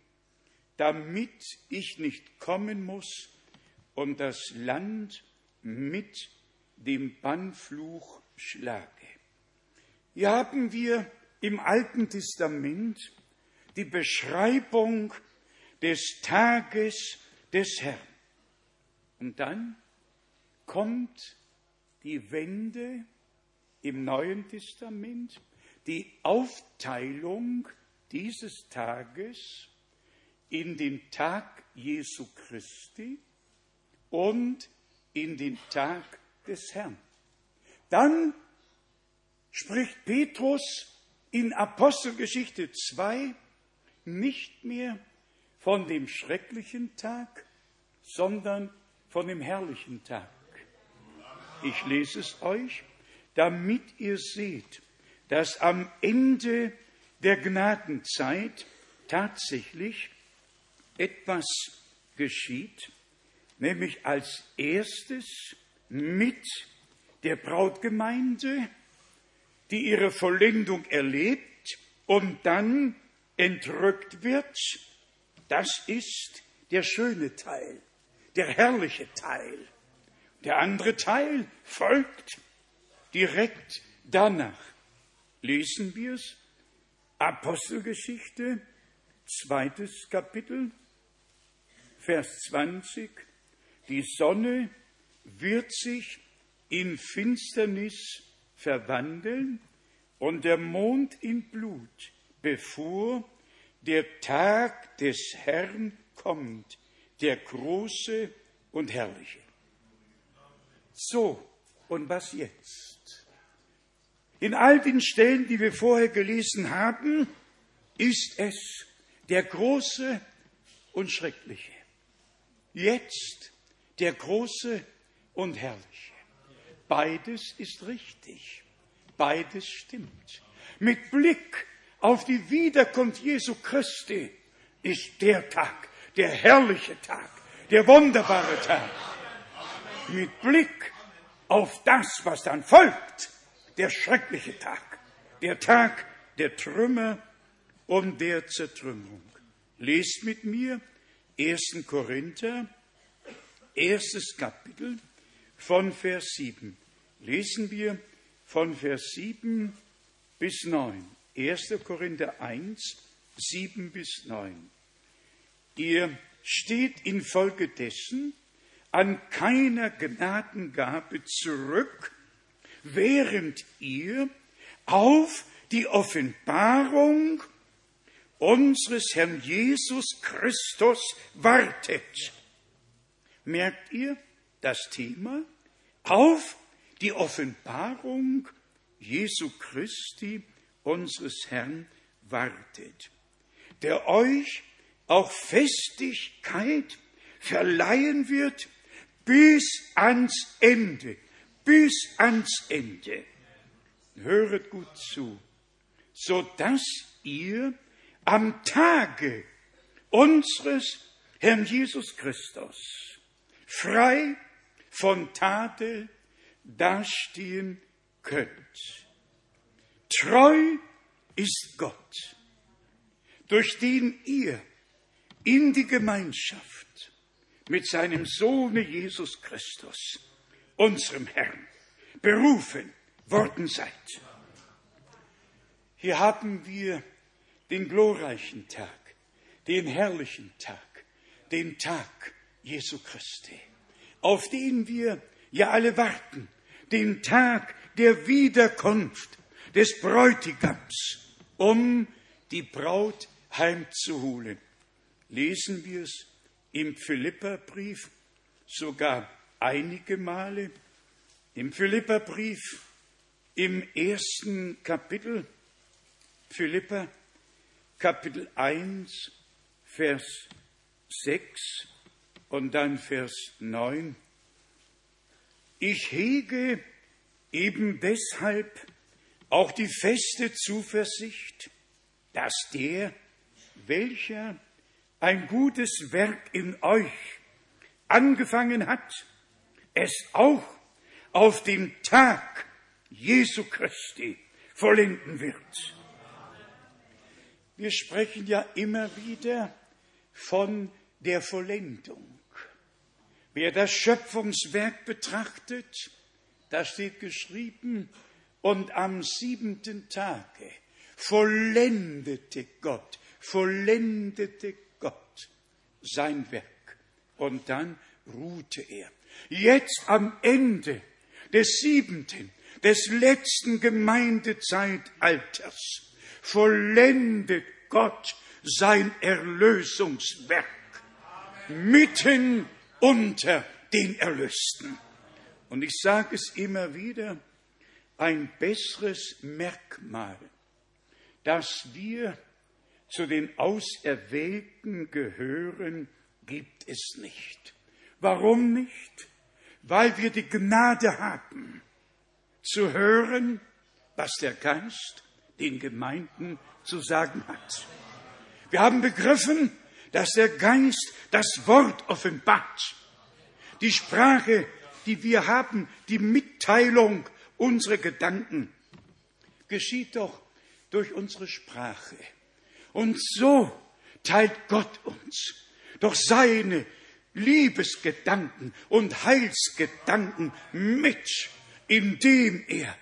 damit ich nicht kommen muss und das Land mit dem Bannfluch schlage. Hier haben wir im Alten Testament die Beschreibung des Tages des Herrn. Und dann kommt die Wende im Neuen Testament, die Aufteilung dieses Tages in den Tag Jesu Christi und in den Tag des Herrn. Dann spricht Petrus in Apostelgeschichte 2 nicht mehr von dem schrecklichen Tag, sondern von dem herrlichen Tag. Ich lese es euch, damit ihr seht, dass am Ende der Gnadenzeit tatsächlich etwas geschieht, nämlich als erstes mit der Brautgemeinde, die ihre Vollendung erlebt und dann entrückt wird. Das ist der schöne Teil, der herrliche Teil. Der andere Teil folgt direkt danach. Lesen wir es. Apostelgeschichte, zweites Kapitel, Vers 20. Die Sonne wird sich in Finsternis verwandeln und der Mond in Blut, bevor der Tag des Herrn kommt, der große und herrliche. So, und was jetzt? In all den Stellen, die wir vorher gelesen haben, ist es der große und schreckliche. Jetzt der große und herrliche. Beides ist richtig. Beides stimmt. Mit Blick auf die Wiederkunft Jesu Christi ist der Tag, der herrliche Tag, der wunderbare Tag. Mit Blick auf das, was dann folgt, der schreckliche Tag, der Tag der Trümmer und der Zertrümmerung. Lest mit mir 1. Korinther, erstes Kapitel von Vers 7. Lesen wir von Vers 7 bis 9. 1. Korinther 1, 7 bis 9. Ihr steht infolgedessen an keiner Gnadengabe zurück, während ihr auf die Offenbarung unseres Herrn Jesus Christus wartet. Merkt ihr das Thema? Auf die Offenbarung Jesu Christi, unseres Herrn, wartet, der euch auch Festigkeit verleihen wird bis ans Ende, bis ans Ende. Höret gut zu, so dass ihr am Tage unseres Herrn Jesus Christus frei von Tadel dastehen könnt. Treu ist Gott, durch den ihr in die Gemeinschaft mit seinem Sohne Jesus Christus, unserem Herrn, berufen worden seid. Hier haben wir den glorreichen Tag, den herrlichen Tag, den Tag Jesu Christi, auf den wir ja alle warten, den Tag der Wiederkunft des Bräutigams, um die Braut heimzuholen. Lesen wir es im Philipperbrief sogar einige Male. Im Philipperbrief im ersten Kapitel, Philipper Kapitel 1, Vers 6 und dann Vers 9. Ich hege eben deshalb auch die feste Zuversicht, dass der, welcher ein gutes Werk in euch angefangen hat, es auch auf den Tag Jesu Christi vollenden wird. Wir sprechen ja immer wieder von der Vollendung. Wer das Schöpfungswerk betrachtet, da steht geschrieben, und am siebenten Tage vollendete Gott, vollendete Gott sein Werk. Und dann ruhte er. Jetzt am Ende des siebenten des letzten Gemeindezeitalters vollendet Gott sein Erlösungswerk mitten unter den Erlösten. Und ich sage es immer wieder, ein besseres Merkmal, dass wir zu den Auserwählten gehören, gibt es nicht. Warum nicht? Weil wir die Gnade haben, zu hören, was der Geist den Gemeinden zu sagen hat. Wir haben begriffen, dass der Geist das Wort offenbart. Die Sprache, die wir haben, die Mitteilung unserer Gedanken, geschieht doch durch unsere Sprache. Und so teilt Gott uns doch seine Liebesgedanken und Heilsgedanken mit, indem er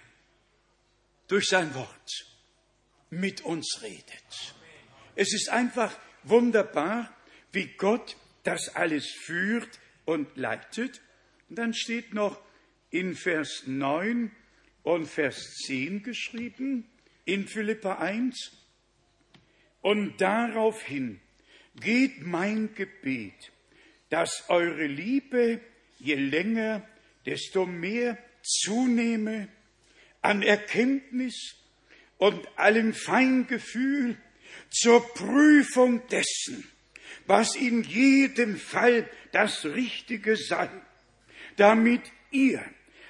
durch sein Wort mit uns redet. Es ist einfach wunderbar, wie Gott das alles führt und leitet. Und dann steht noch in Vers 9 und Vers 10 geschrieben, in Philippa 1, und daraufhin geht mein Gebet, dass eure Liebe je länger, desto mehr zunehme an Erkenntnis und allem Feingefühl zur Prüfung dessen, was in jedem Fall das Richtige sei, damit ihr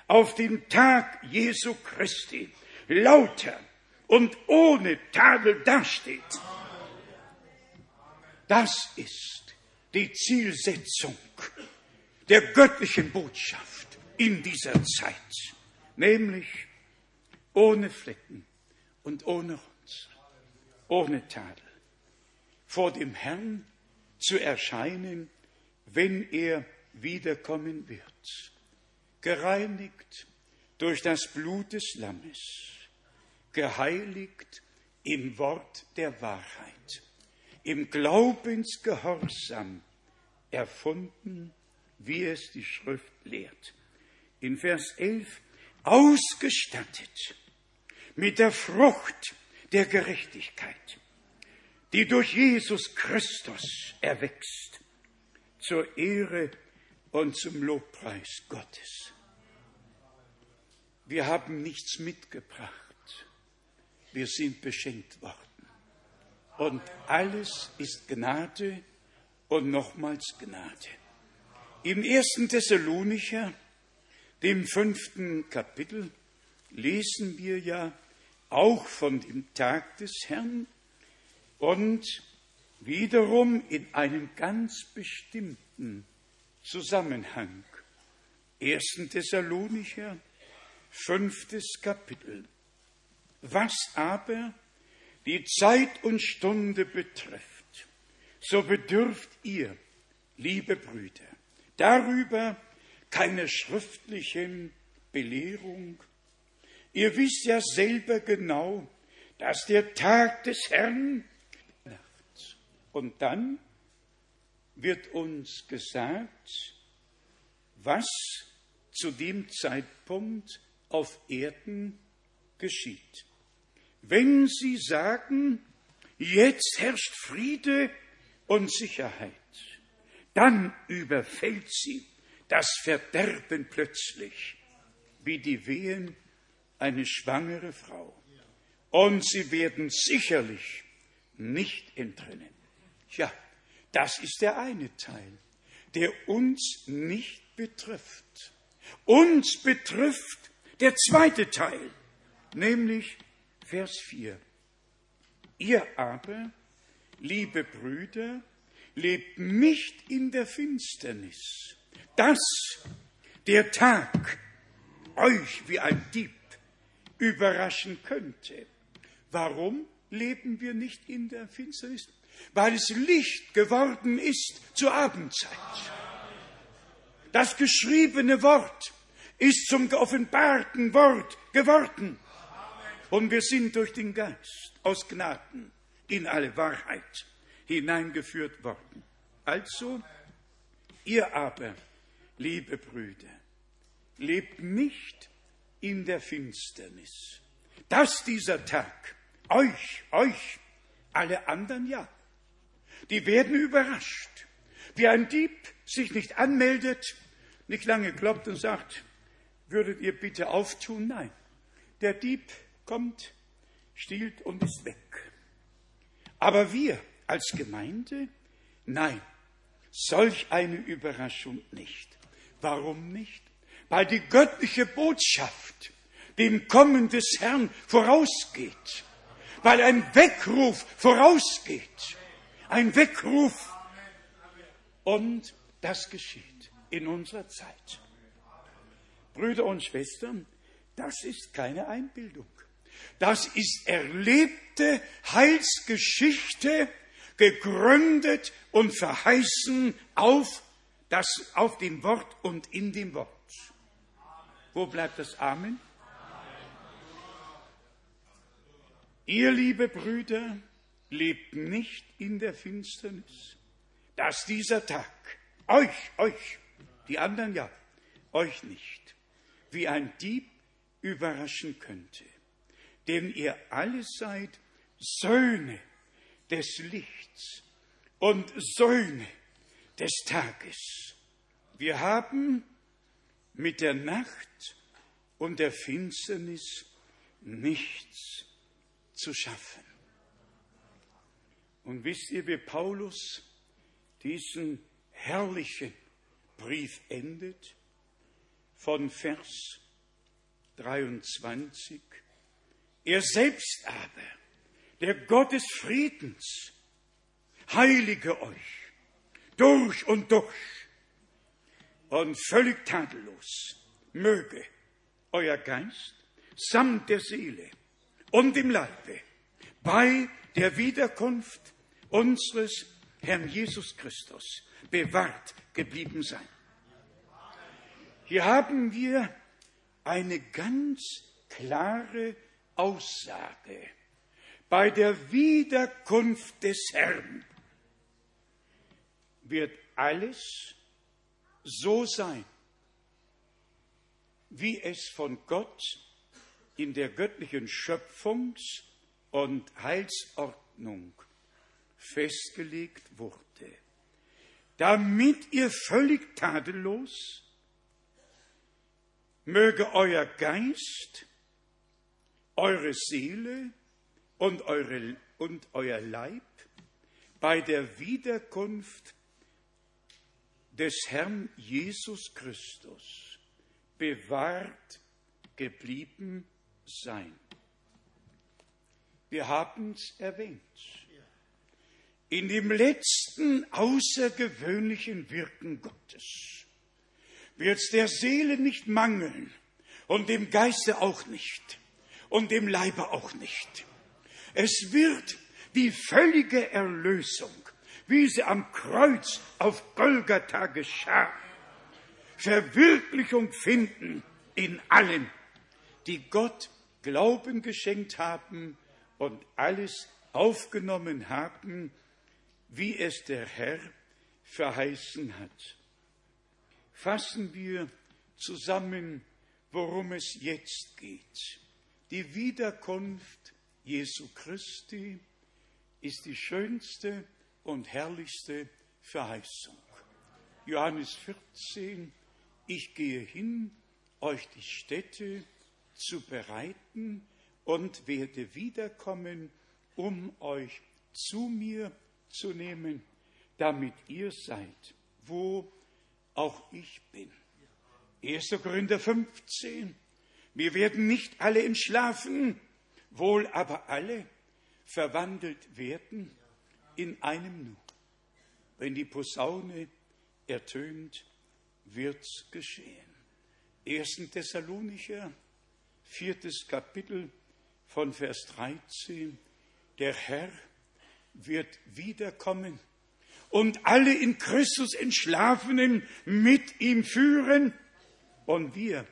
auf den Tag Jesu Christi lauter und ohne Tadel dasteht. Das ist die Zielsetzung der göttlichen Botschaft in dieser Zeit, nämlich ohne Flecken und ohne Runzel, ohne Tadel, vor dem Herrn zu erscheinen, wenn er wiederkommen wird, gereinigt durch das Blut des Lammes, geheiligt im Wort der Wahrheit, im Glaubensgehorsam erfunden, wie es die Schrift lehrt. In Vers 11 ausgestattet mit der Frucht der Gerechtigkeit, die durch Jesus Christus erwächst, zur Ehre und zum Lobpreis Gottes. Wir haben nichts mitgebracht. Wir sind beschenkt worden. Und alles ist Gnade und nochmals Gnade. Im ersten Thessalonicher, dem fünften Kapitel, lesen wir ja auch von dem Tag des Herrn und wiederum in einem ganz bestimmten Zusammenhang. 1. Thessalonicher, fünftes Kapitel. Was aber die Zeit und Stunde betrifft, so bedürft ihr, liebe Brüder, darüber keiner schriftlichen Belehrung. Ihr wisst ja selber genau, dass der Tag des Herrn nachts. Und dann wird uns gesagt, was zu dem Zeitpunkt auf Erden geschieht. Wenn Sie sagen, jetzt herrscht Friede und Sicherheit, dann überfällt Sie das Verderben plötzlich, wie die Wehen eine schwangere Frau. Und Sie werden sicherlich nicht entrinnen. Ja, das ist der eine Teil, der uns nicht betrifft. Uns betrifft der zweite Teil, nämlich Vers 4. Ihr aber, liebe Brüder, lebt nicht in der Finsternis, dass der Tag euch wie ein Dieb überraschen könnte. Warum leben wir nicht in der Finsternis? Weil es Licht geworden ist zur Abendzeit. Das geschriebene Wort ist zum geoffenbarten Wort geworden. Und wir sind durch den Geist aus Gnaden in alle Wahrheit hineingeführt worden. Also, ihr aber, liebe Brüder, lebt nicht in der Finsternis. Dass dieser Tag euch, euch, alle anderen ja, die werden überrascht. Wie ein Dieb sich nicht anmeldet, nicht lange klopft und sagt, würdet ihr bitte auftun? Nein. Der Dieb kommt, stiehlt und ist weg. Aber wir als Gemeinde, nein, solch eine Überraschung nicht. Warum nicht? Weil die göttliche Botschaft dem Kommen des Herrn vorausgeht. Weil ein Weckruf vorausgeht. Ein Weckruf. Und das geschieht in unserer Zeit. Brüder und Schwestern, das ist keine Einbildung. Das ist erlebte Heilsgeschichte, gegründet und verheißen auf, das, auf dem Wort und in dem Wort. Wo bleibt das Amen? Ihr, liebe Brüder, lebt nicht in der Finsternis, dass dieser Tag euch, euch, die anderen ja, euch nicht, wie ein Dieb überraschen könnte. Denn ihr alle seid Söhne des Lichts und Söhne des Tages. Wir haben mit der Nacht und der Finsternis nichts zu schaffen. Und wisst ihr, wie Paulus diesen herrlichen Brief endet? Von Vers 23. Er selbst aber, der Gott des Friedens, heilige euch durch und durch und völlig tadellos möge euer Geist samt der Seele und im Leibe bei der Wiederkunft unseres Herrn Jesus Christus bewahrt geblieben sein. Hier haben wir eine ganz klare Aussage. Bei der Wiederkunft des Herrn wird alles so sein, wie es von Gott in der göttlichen Schöpfungs- und Heilsordnung festgelegt wurde, damit ihr völlig tadellos möge euer Geist, eure Seele und, eure, und euer Leib bei der Wiederkunft des Herrn Jesus Christus bewahrt geblieben sein. Wir haben es erwähnt. In dem letzten außergewöhnlichen Wirken Gottes wird es der Seele nicht mangeln und dem Geiste auch nicht und dem Leibe auch nicht. Es wird die völlige Erlösung, wie sie am Kreuz auf Golgatha geschah, Verwirklichung finden in allen, die Gott Glauben geschenkt haben und alles aufgenommen haben, wie es der Herr verheißen hat fassen wir zusammen, worum es jetzt geht. Die Wiederkunft Jesu Christi ist die schönste und herrlichste Verheißung. Johannes 14, ich gehe hin, euch die Städte zu bereiten und werde wiederkommen, um euch zu mir zu nehmen, damit ihr seid, wo auch ich bin. 1. Korinther 15. Wir werden nicht alle entschlafen, wohl aber alle verwandelt werden in einem Nu. Wenn die Posaune ertönt, wird's geschehen. 1. Thessalonicher, viertes Kapitel von Vers 13. Der Herr wird wiederkommen und alle in Christus Entschlafenen mit ihm führen. Und wir,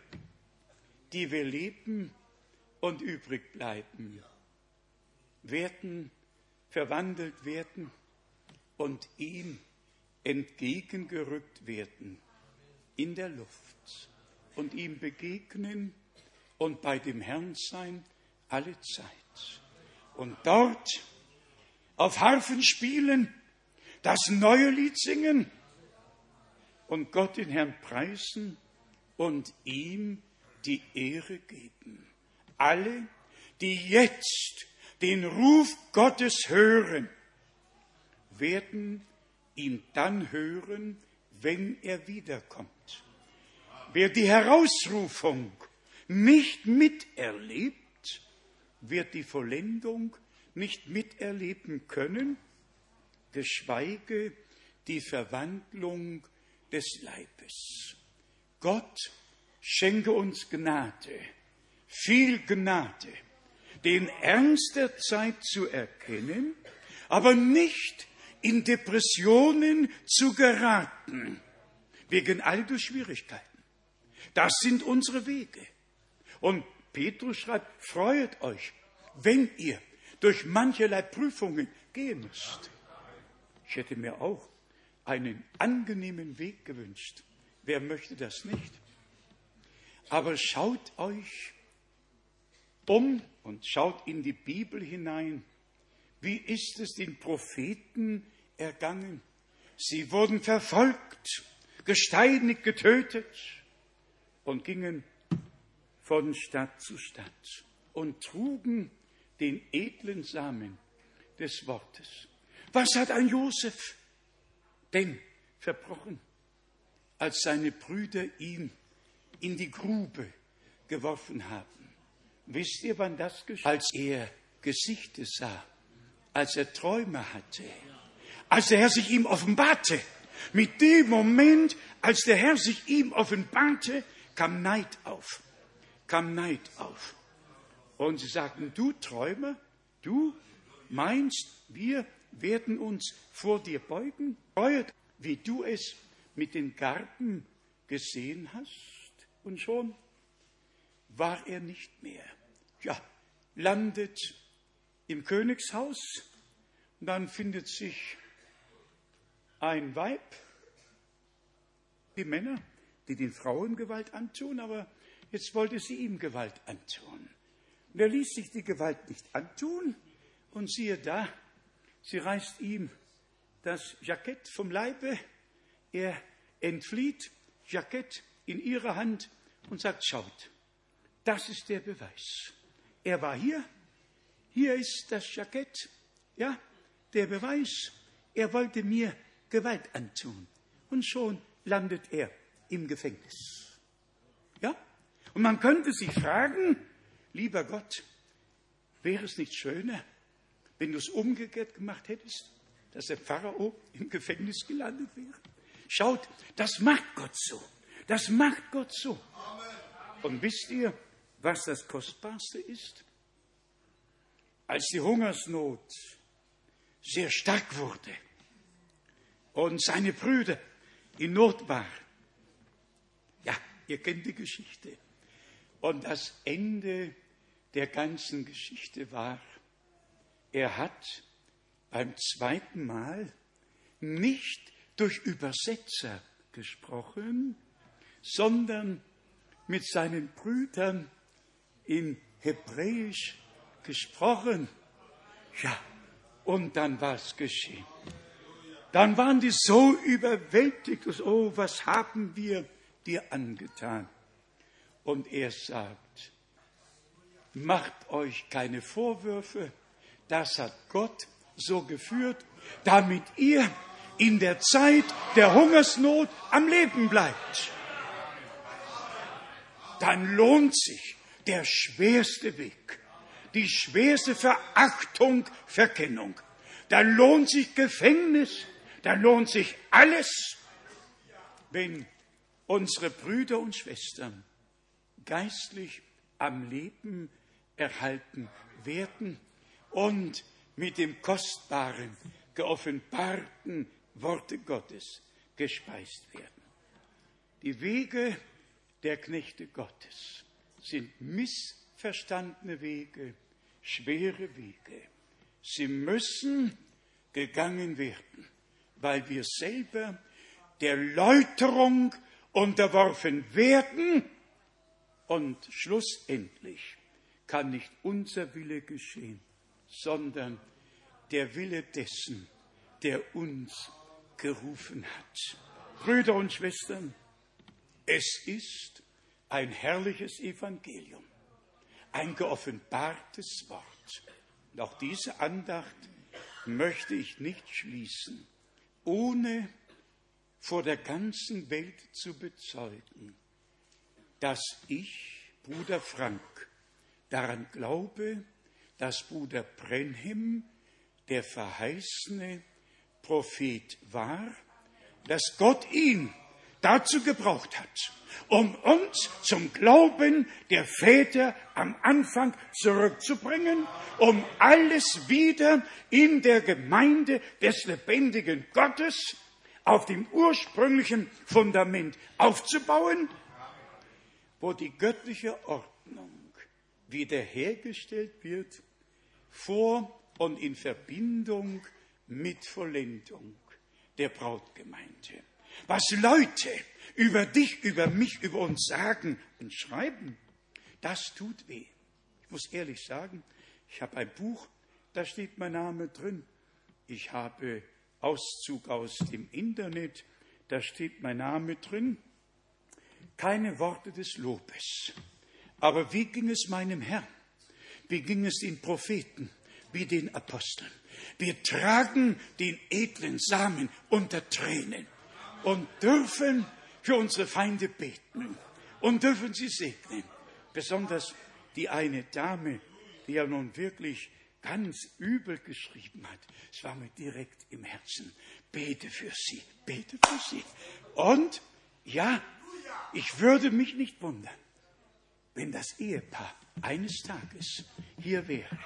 die wir leben und übrig bleiben, werden verwandelt werden und ihm entgegengerückt werden in der Luft und ihm begegnen und bei dem Herrn sein alle Zeit. Und dort auf Harfen spielen, das neue Lied singen und Gott den Herrn preisen und ihm die Ehre geben. Alle, die jetzt den Ruf Gottes hören, werden ihn dann hören, wenn er wiederkommt. Wer die Herausrufung nicht miterlebt, wird die Vollendung nicht miterleben können, geschweige die Verwandlung des Leibes. Gott schenke uns Gnade, viel Gnade, den Ernst der Zeit zu erkennen, aber nicht in Depressionen zu geraten, wegen all der Schwierigkeiten. Das sind unsere Wege. Und Petrus schreibt, freut euch, wenn ihr durch mancherlei Prüfungen gehen müsst. Ich hätte mir auch einen angenehmen Weg gewünscht. Wer möchte das nicht? Aber schaut euch um und schaut in die Bibel hinein. Wie ist es den Propheten ergangen? Sie wurden verfolgt, gesteinigt, getötet und gingen von Stadt zu Stadt und trugen den edlen Samen des Wortes. Was hat ein Josef denn verbrochen, als seine Brüder ihn in die Grube geworfen haben? Wisst ihr, wann das geschah? Als er Gesichte sah, als er Träume hatte, als der Herr sich ihm offenbarte. Mit dem Moment, als der Herr sich ihm offenbarte, kam Neid auf, kam Neid auf. Und sie sagten, du Träumer, du meinst, wir werden uns vor dir beugen? Beuert, wie du es mit den Garben gesehen hast? Und schon war er nicht mehr. Ja, landet im Königshaus, dann findet sich ein Weib, die Männer, die den Frauen Gewalt antun, aber jetzt wollte sie ihm Gewalt antun. Und er ließ sich die Gewalt nicht antun, und siehe da, sie reißt ihm das Jackett vom Leibe, er entflieht, Jackett in ihrer Hand und sagt, schaut, das ist der Beweis. Er war hier, hier ist das Jackett, ja, der Beweis, er wollte mir Gewalt antun. Und schon landet er im Gefängnis. Ja? Und man könnte sich fragen, lieber Gott, wäre es nicht schöner, wenn du es umgekehrt gemacht hättest, dass der Pharao im Gefängnis gelandet wäre? Schaut, das macht Gott so. Das macht Gott so. Und wisst ihr, was das Kostbarste ist? Als die Hungersnot sehr stark wurde und seine Brüder in Not waren, ja, ihr kennt die Geschichte. Und das Ende der ganzen Geschichte war, er hat beim zweiten Mal nicht durch Übersetzer gesprochen, sondern mit seinen Brüdern in Hebräisch gesprochen. Ja, und dann war es geschehen. Dann waren die so überwältigt, oh, was haben wir dir angetan? Und er sagt, macht euch keine Vorwürfe, das hat Gott so geführt, damit ihr in der Zeit der Hungersnot am Leben bleibt. Dann lohnt sich der schwerste Weg, die schwerste Verachtung, Verkennung. Da lohnt sich Gefängnis, da lohnt sich alles, wenn unsere Brüder und Schwestern geistlich am Leben erhalten werden und mit dem kostbaren, geoffenbarten Worte Gottes gespeist werden. Die Wege der Knechte Gottes sind missverstandene Wege, schwere Wege. Sie müssen gegangen werden, weil wir selber der Läuterung unterworfen werden Und schlussendlich kann nicht unser Wille geschehen, sondern der Wille dessen, der uns gerufen hat. Brüder und Schwestern, es ist ein herrliches Evangelium, ein geoffenbartes Wort. Und auch diese Andacht möchte ich nicht schließen, ohne vor der ganzen Welt zu bezeugen, dass ich, Bruder Frank, daran glaube, dass Bruder Brenhem der verheißene Prophet war, dass Gott ihn dazu gebraucht hat, um uns zum Glauben der Väter am Anfang zurückzubringen, um alles wieder in der Gemeinde des lebendigen Gottes auf dem ursprünglichen Fundament aufzubauen, wo die göttliche Ordnung wiederhergestellt wird vor und in Verbindung mit Vollendung der Brautgemeinde. Was Leute über dich, über mich, über uns sagen und schreiben, das tut weh. Ich muss ehrlich sagen, ich habe ein Buch, da steht mein Name drin. Ich habe Auszug aus dem Internet, da steht mein Name drin. Keine Worte des Lobes. Aber wie ging es meinem Herrn? Wie ging es den Propheten? Wie den Aposteln? Wir tragen den edlen Samen unter Tränen und dürfen für unsere Feinde beten und dürfen sie segnen. Besonders die eine Dame, die ja nun wirklich ganz übel geschrieben hat. Es war mir direkt im Herzen. Bete für sie, bete für sie. Und ja, ich würde mich nicht wundern, wenn das Ehepaar eines Tages hier wäre,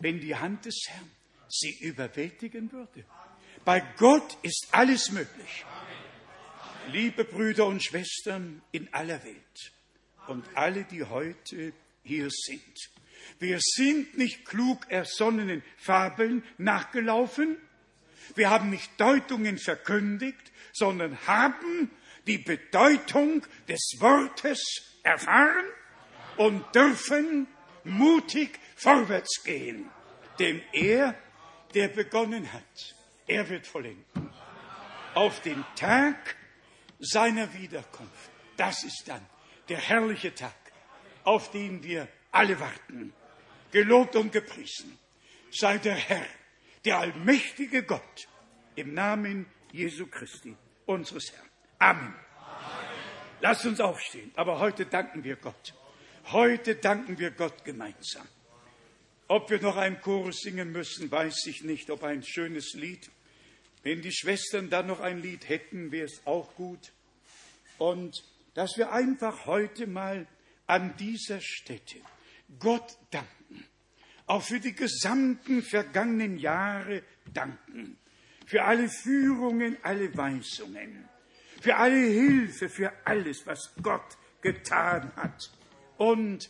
wenn die Hand des Herrn sie überwältigen würde. Bei Gott ist alles möglich. Liebe Brüder und Schwestern in aller Welt und alle, die heute hier sind, wir sind nicht klug ersonnenen Fabeln nachgelaufen, wir haben nicht Deutungen verkündigt, sondern haben die Bedeutung des Wortes erfahren und dürfen mutig vorwärts gehen. Denn er, der begonnen hat, er wird vollenden. Auf den Tag seiner Wiederkunft. Das ist dann der herrliche Tag, auf den wir alle warten. Gelobt und gepriesen sei der Herr, der allmächtige Gott, im Namen Jesu Christi, unseres Herrn. Amen. Lasst uns aufstehen, aber heute danken wir Gott. Heute danken wir Gott gemeinsam. Ob wir noch einen Chorus singen müssen, weiß ich nicht, ob ein schönes Lied. Wenn die Schwestern dann noch ein Lied hätten, wäre es auch gut. Und dass wir einfach heute mal an dieser Stätte Gott danken, auch für die gesamten vergangenen Jahre danken, für alle Führungen, alle Weisungen, für alle Hilfe, für alles, was Gott getan hat und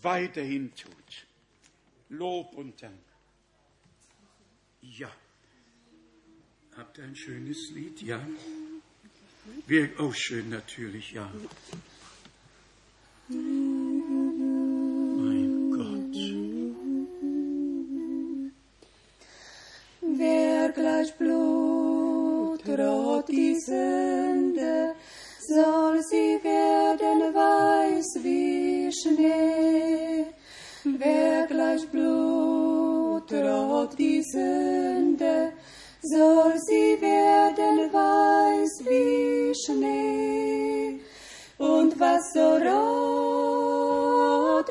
weiterhin tut. Lob und Dank. Ja. Habt ihr ein schönes Lied? Ja. Wir, oh, schön natürlich, ja. Mein Gott. Wer gleich Blut rot die Sünde, soll sie werden weiß wie Schnee. Wer gleich Blut rot die Sünde, soll sie werden weiß wie Schnee. Und was so rot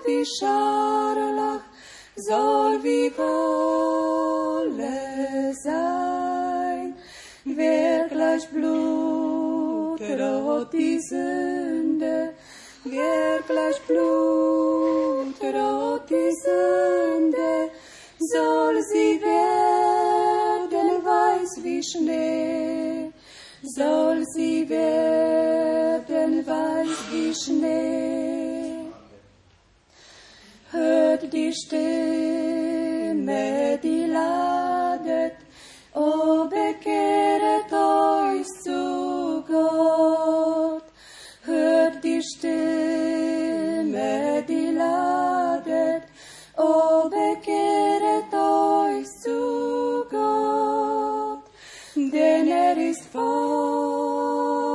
wie Scharlach soll wie Wolle sein. Wer gleich Blut rot die Sünde, wer gleich Blut rot die Sünde, soll sie werden Schnee, soll sie werden weiß wie Schnee. Hört die Stimme, die voller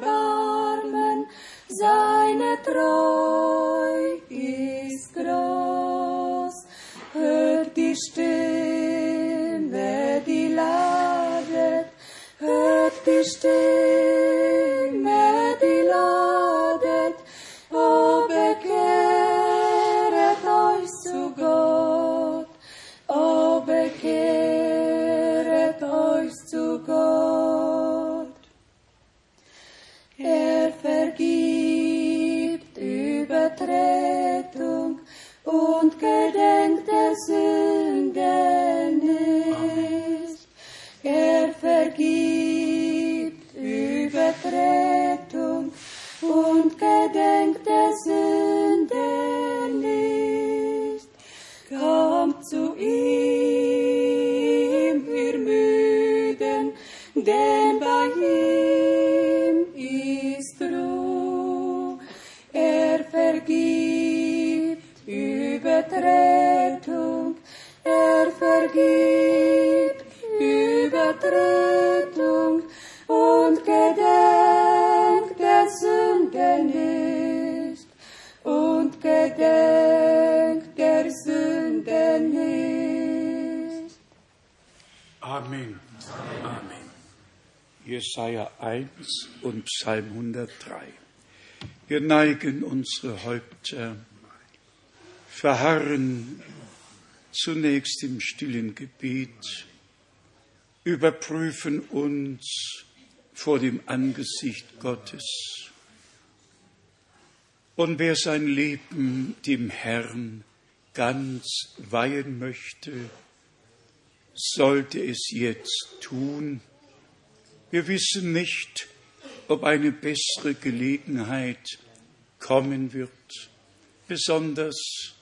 Barmen, seine Treu ist groß. Hört die Stimme, die ladet, hört die Stimme. Und Amen. Amen. Jesaja 1 und Psalm 103. Wir neigen unsere Häupter, verharren zunächst im stillen Gebet, überprüfen uns vor dem Angesicht Gottes. Und wer sein Leben dem Herrn ganz weihen möchte, sollte es jetzt tun. Wir wissen nicht, ob eine bessere Gelegenheit kommen wird. Besonders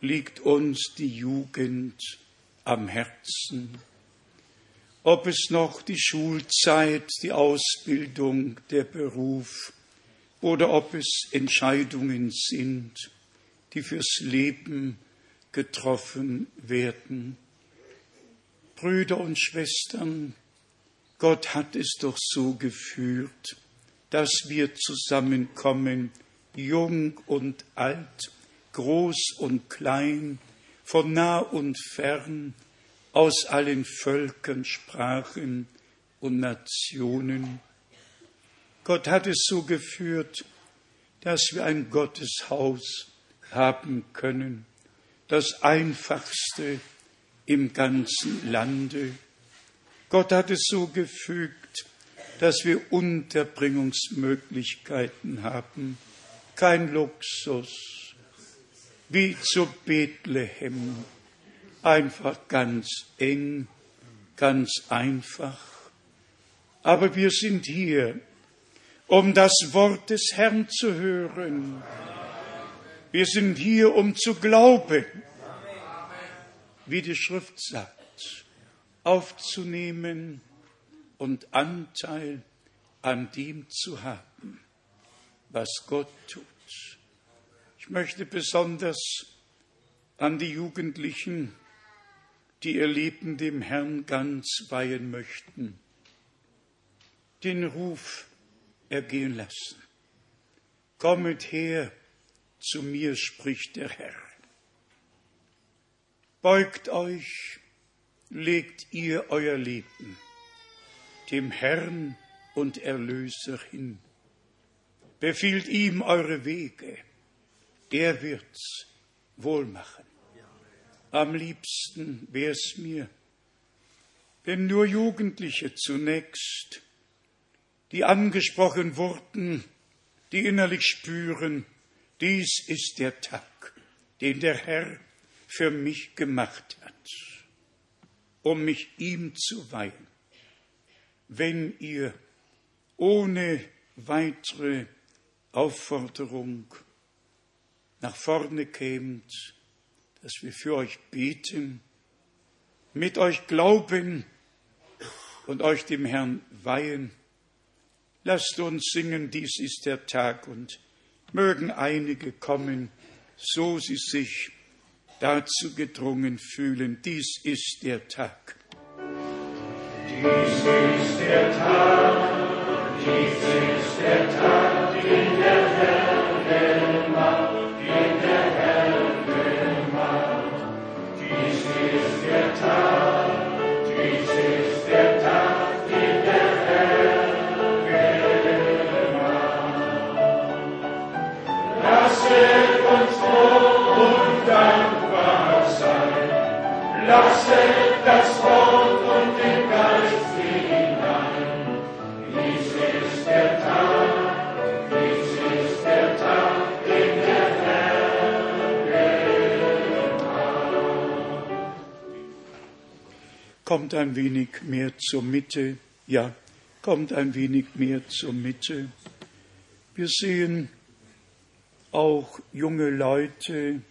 liegt uns die Jugend am Herzen. Ob es noch die Schulzeit, die Ausbildung, der Beruf oder ob es Entscheidungen sind, die fürs Leben getroffen werden. Brüder und Schwestern, Gott hat es doch so geführt, dass wir zusammenkommen, jung und alt, groß und klein, von nah und fern, aus allen Völkern, Sprachen und Nationen. Gott hat es so geführt, dass wir ein Gotteshaus haben können, das einfachste im ganzen Lande. Gott hat es so gefügt, dass wir Unterbringungsmöglichkeiten haben, kein Luxus, wie zu Bethlehem, einfach ganz eng, ganz einfach. Aber wir sind hier, um das Wort des Herrn zu hören. Wir sind hier, um zu glauben, wie die Schrift sagt, aufzunehmen und Anteil an dem zu haben, was Gott tut. Ich möchte besonders an die Jugendlichen, die ihr Leben dem Herrn ganz weihen möchten, den Ruf ergehen lassen. Kommet her zu mir, spricht der Herr. Beugt euch, legt ihr euer Leben dem Herrn und Erlöser hin. Befiehlt ihm eure Wege, er wird's wohl machen. Am liebsten wär's mir, wenn nur Jugendliche zunächst, die angesprochen wurden, die innerlich spüren, dies ist der Tag, den der Herr für mich gemacht hat, um mich ihm zu weihen. Wenn ihr ohne weitere Aufforderung nach vorne kämt, dass wir für euch beten, mit euch glauben und euch dem Herrn weihen. Lasst uns singen, dies ist der Tag und mögen einige kommen, so sie sich dazu gedrungen fühlen, dies ist der Tag. Dies ist der Tag, dies ist der Tag, den der Herr Kommt ein wenig mehr zur Mitte. Ja, kommt ein wenig mehr zur Mitte. Wir sehen auch junge Leute,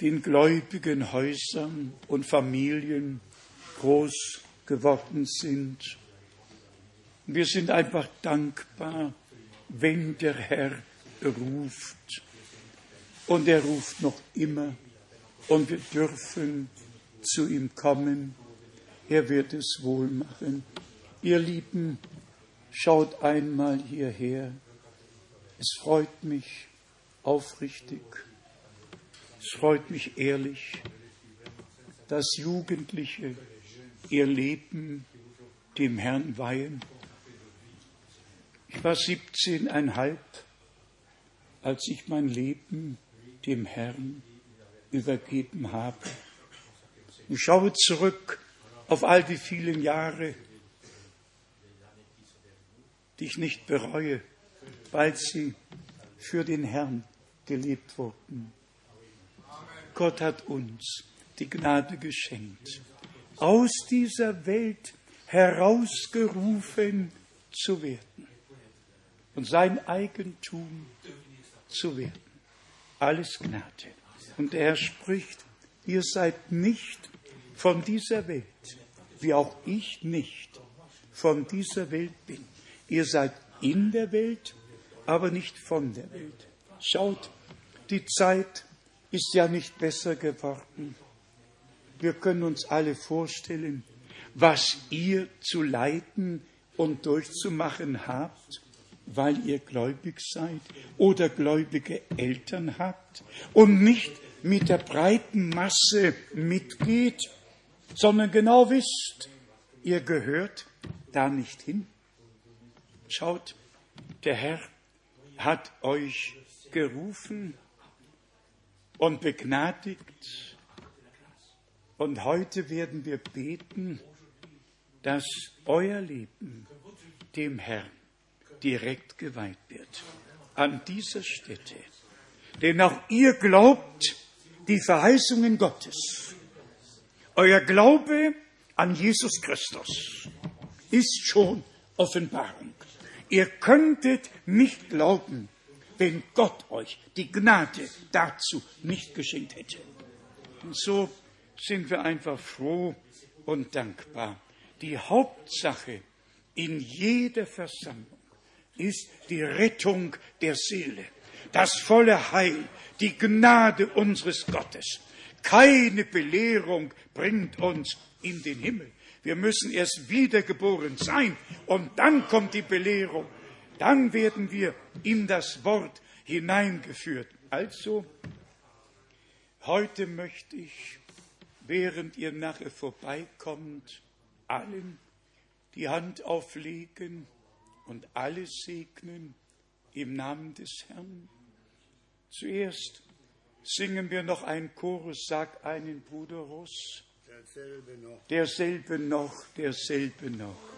die in gläubigen Häusern und Familien groß geworden sind. Wir sind einfach dankbar, wenn der Herr ruft. Und er ruft noch immer. Und wir dürfen zu ihm kommen. Er wird es wohl machen. Ihr Lieben, schaut einmal hierher. Es freut mich aufrichtig, es freut mich ehrlich, dass Jugendliche ihr Leben dem Herrn weihen. Ich war 17,5, als ich mein Leben dem Herrn übergeben habe. Ich schaue zurück auf all die vielen Jahre, die ich nicht bereue, weil sie für den Herrn gelebt wurden. Gott hat uns die Gnade geschenkt, aus dieser Welt herausgerufen zu werden und sein Eigentum zu werden. Alles Gnade. Und er spricht, ihr seid nicht von dieser Welt, wie auch ich nicht von dieser Welt bin. Ihr seid in der Welt, aber nicht von der Welt. Schaut, die Zeit ist ja nicht besser geworden. Wir können uns alle vorstellen, was ihr zu leiden und durchzumachen habt, weil ihr gläubig seid oder gläubige Eltern habt und nicht mit der breiten Masse mitgeht, sondern genau wisst, ihr gehört da nicht hin. Schaut, der Herr hat euch gerufen und begnadigt. Und heute werden wir beten, dass euer Leben dem Herrn direkt geweiht wird. An dieser Stätte. Denn auch ihr glaubt die Verheißungen Gottes. Euer Glaube an Jesus Christus ist schon Offenbarung. Ihr könntet nicht glauben, wenn Gott euch die Gnade dazu nicht geschenkt hätte. Und so sind wir einfach froh und dankbar. Die Hauptsache in jeder Versammlung ist die Rettung der Seele, das volle Heil, die Gnade unseres Gottes. Keine Belehrung bringt uns in den Himmel. Wir müssen erst wiedergeboren sein und dann kommt die Belehrung. Dann werden wir in das Wort hineingeführt. Also, heute möchte ich, während ihr nachher vorbeikommt, allen die Hand auflegen und alle segnen im Namen des Herrn. Zuerst singen wir noch einen Chorus, sagt einen Bruder Russ. Derselbe noch, derselbe noch. Derselbe noch.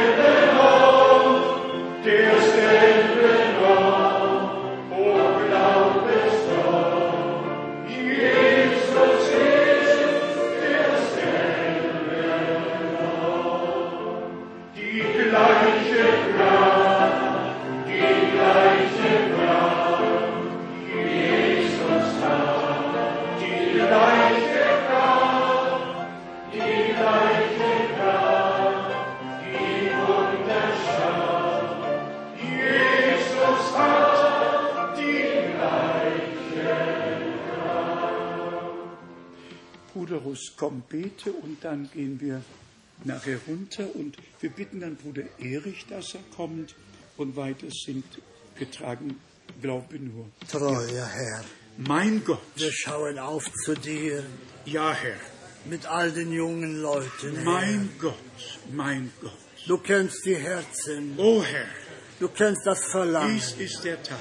Russ, komm, bete und dann gehen wir nachher runter und wir bitten dann Bruder Erich, dass er kommt und weiter singt, getragen, glaube nur. Treuer Herr, Mein Gott, wir schauen auf zu dir ja Herr, mit all den jungen Leuten. Herr. mein Gott, mein Gott, Du kennst die Herzen. O Herr, Du kennst das Verlangen, dies ist der Tag,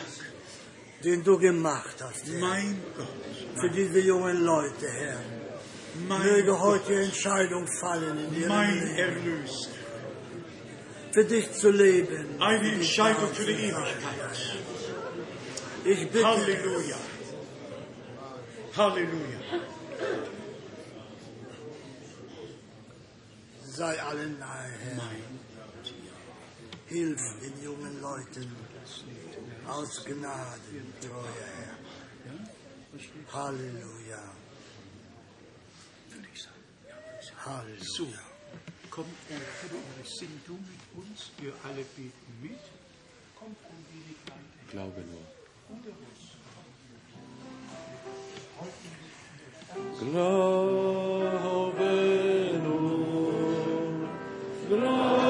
den du gemacht hast, Herr. mein Gott, Für diese jungen Leute, Herr. Möge heute Entscheidung fallen in ihrem mein Leben. Erlöser. Für dich zu leben. Eine Entscheidung für die. Ewigkeit. Ich bitte, Halleluja. Halleluja. sei allen nahe, Herr. Mein Hilf den jungen Leuten aus Gnade, treuer Herr. Halleluja. Halleluja. So, kommt Bruder, sing du mit uns, wir alle beten mit. Kommt ein wenig weiter. Glaube nur. Glaube nur. Glaube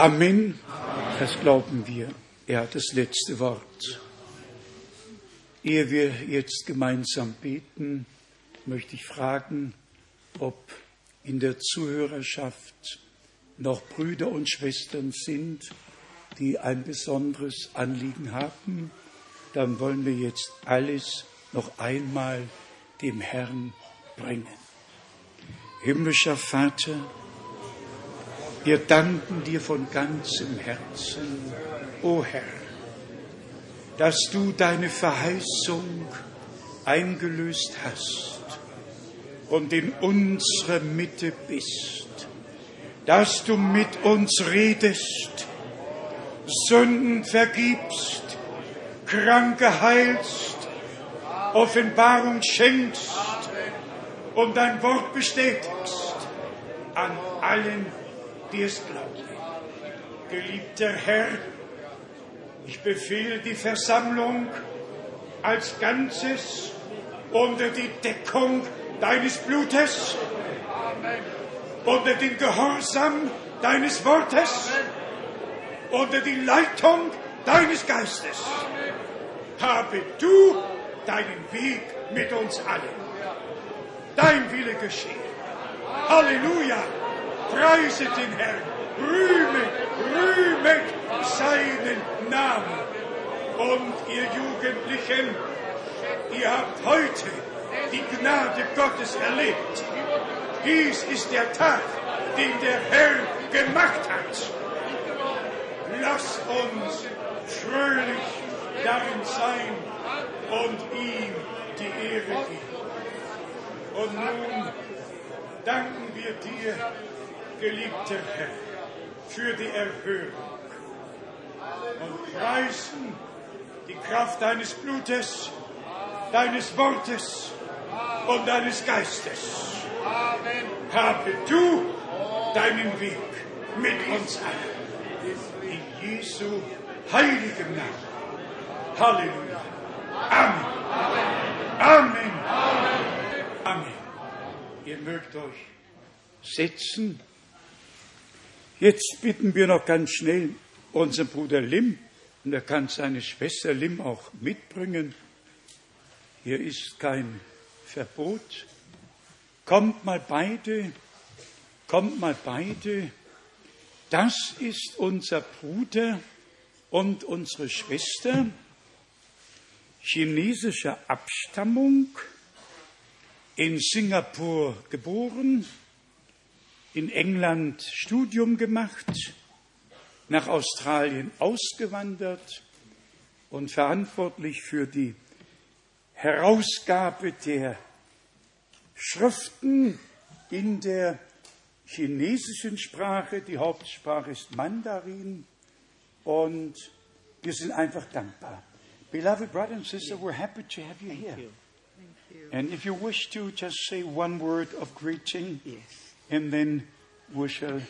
Amen. Das glauben wir. Er hat das letzte Wort. Ehe wir jetzt gemeinsam beten, möchte ich fragen, ob in der Zuhörerschaft noch Brüder und Schwestern sind, die ein besonderes Anliegen haben. Dann wollen wir jetzt alles noch einmal dem Herrn bringen. Himmlischer Vater, wir danken dir von ganzem Herzen, o oh Herr, dass du deine Verheißung eingelöst hast und in unserer Mitte bist, dass du mit uns redest, Sünden vergibst, Kranke heilst, Offenbarung schenkst und dein Wort bestätigst an allen die es glauben. Geliebter Herr, ich befehle die Versammlung als Ganzes unter die Deckung deines Blutes, unter den Gehorsam deines Wortes, unter die Leitung deines Geistes. Habe du deinen Weg mit uns allen. Dein Wille geschehe. Halleluja! Preiset den Herrn, rühmet, rühmet seinen Namen. Und ihr Jugendlichen, ihr habt heute die Gnade Gottes erlebt. Dies ist der Tag, den der Herr gemacht hat. Lasst uns fröhlich darin sein und ihm die Ehre geben. Und nun danken wir dir, geliebter Herr, für die Erhörung und preisen die Kraft deines Blutes, deines Wortes und deines Geistes. Amen. Habe du deinen Weg mit uns allen. In Jesu heiligem Namen. Halleluja. Amen. Amen. Amen. Amen. Ihr mögt euch setzen. Jetzt bitten wir noch ganz schnell unseren Bruder Lim, und er kann seine Schwester Lim auch mitbringen. Hier ist kein Verbot. Kommt mal beide, kommt mal beide. Das ist unser Bruder und unsere Schwester, chinesischer Abstammung, in Singapur geboren, in England Studium gemacht, nach Australien ausgewandert und verantwortlich für die Herausgabe der Schriften in der chinesischen Sprache. Die Hauptsprache ist Mandarin und wir sind einfach dankbar. Beloved brother and sister, we're happy to have you here. And if you wish to, just say one word of greeting, Yes. And then we shall,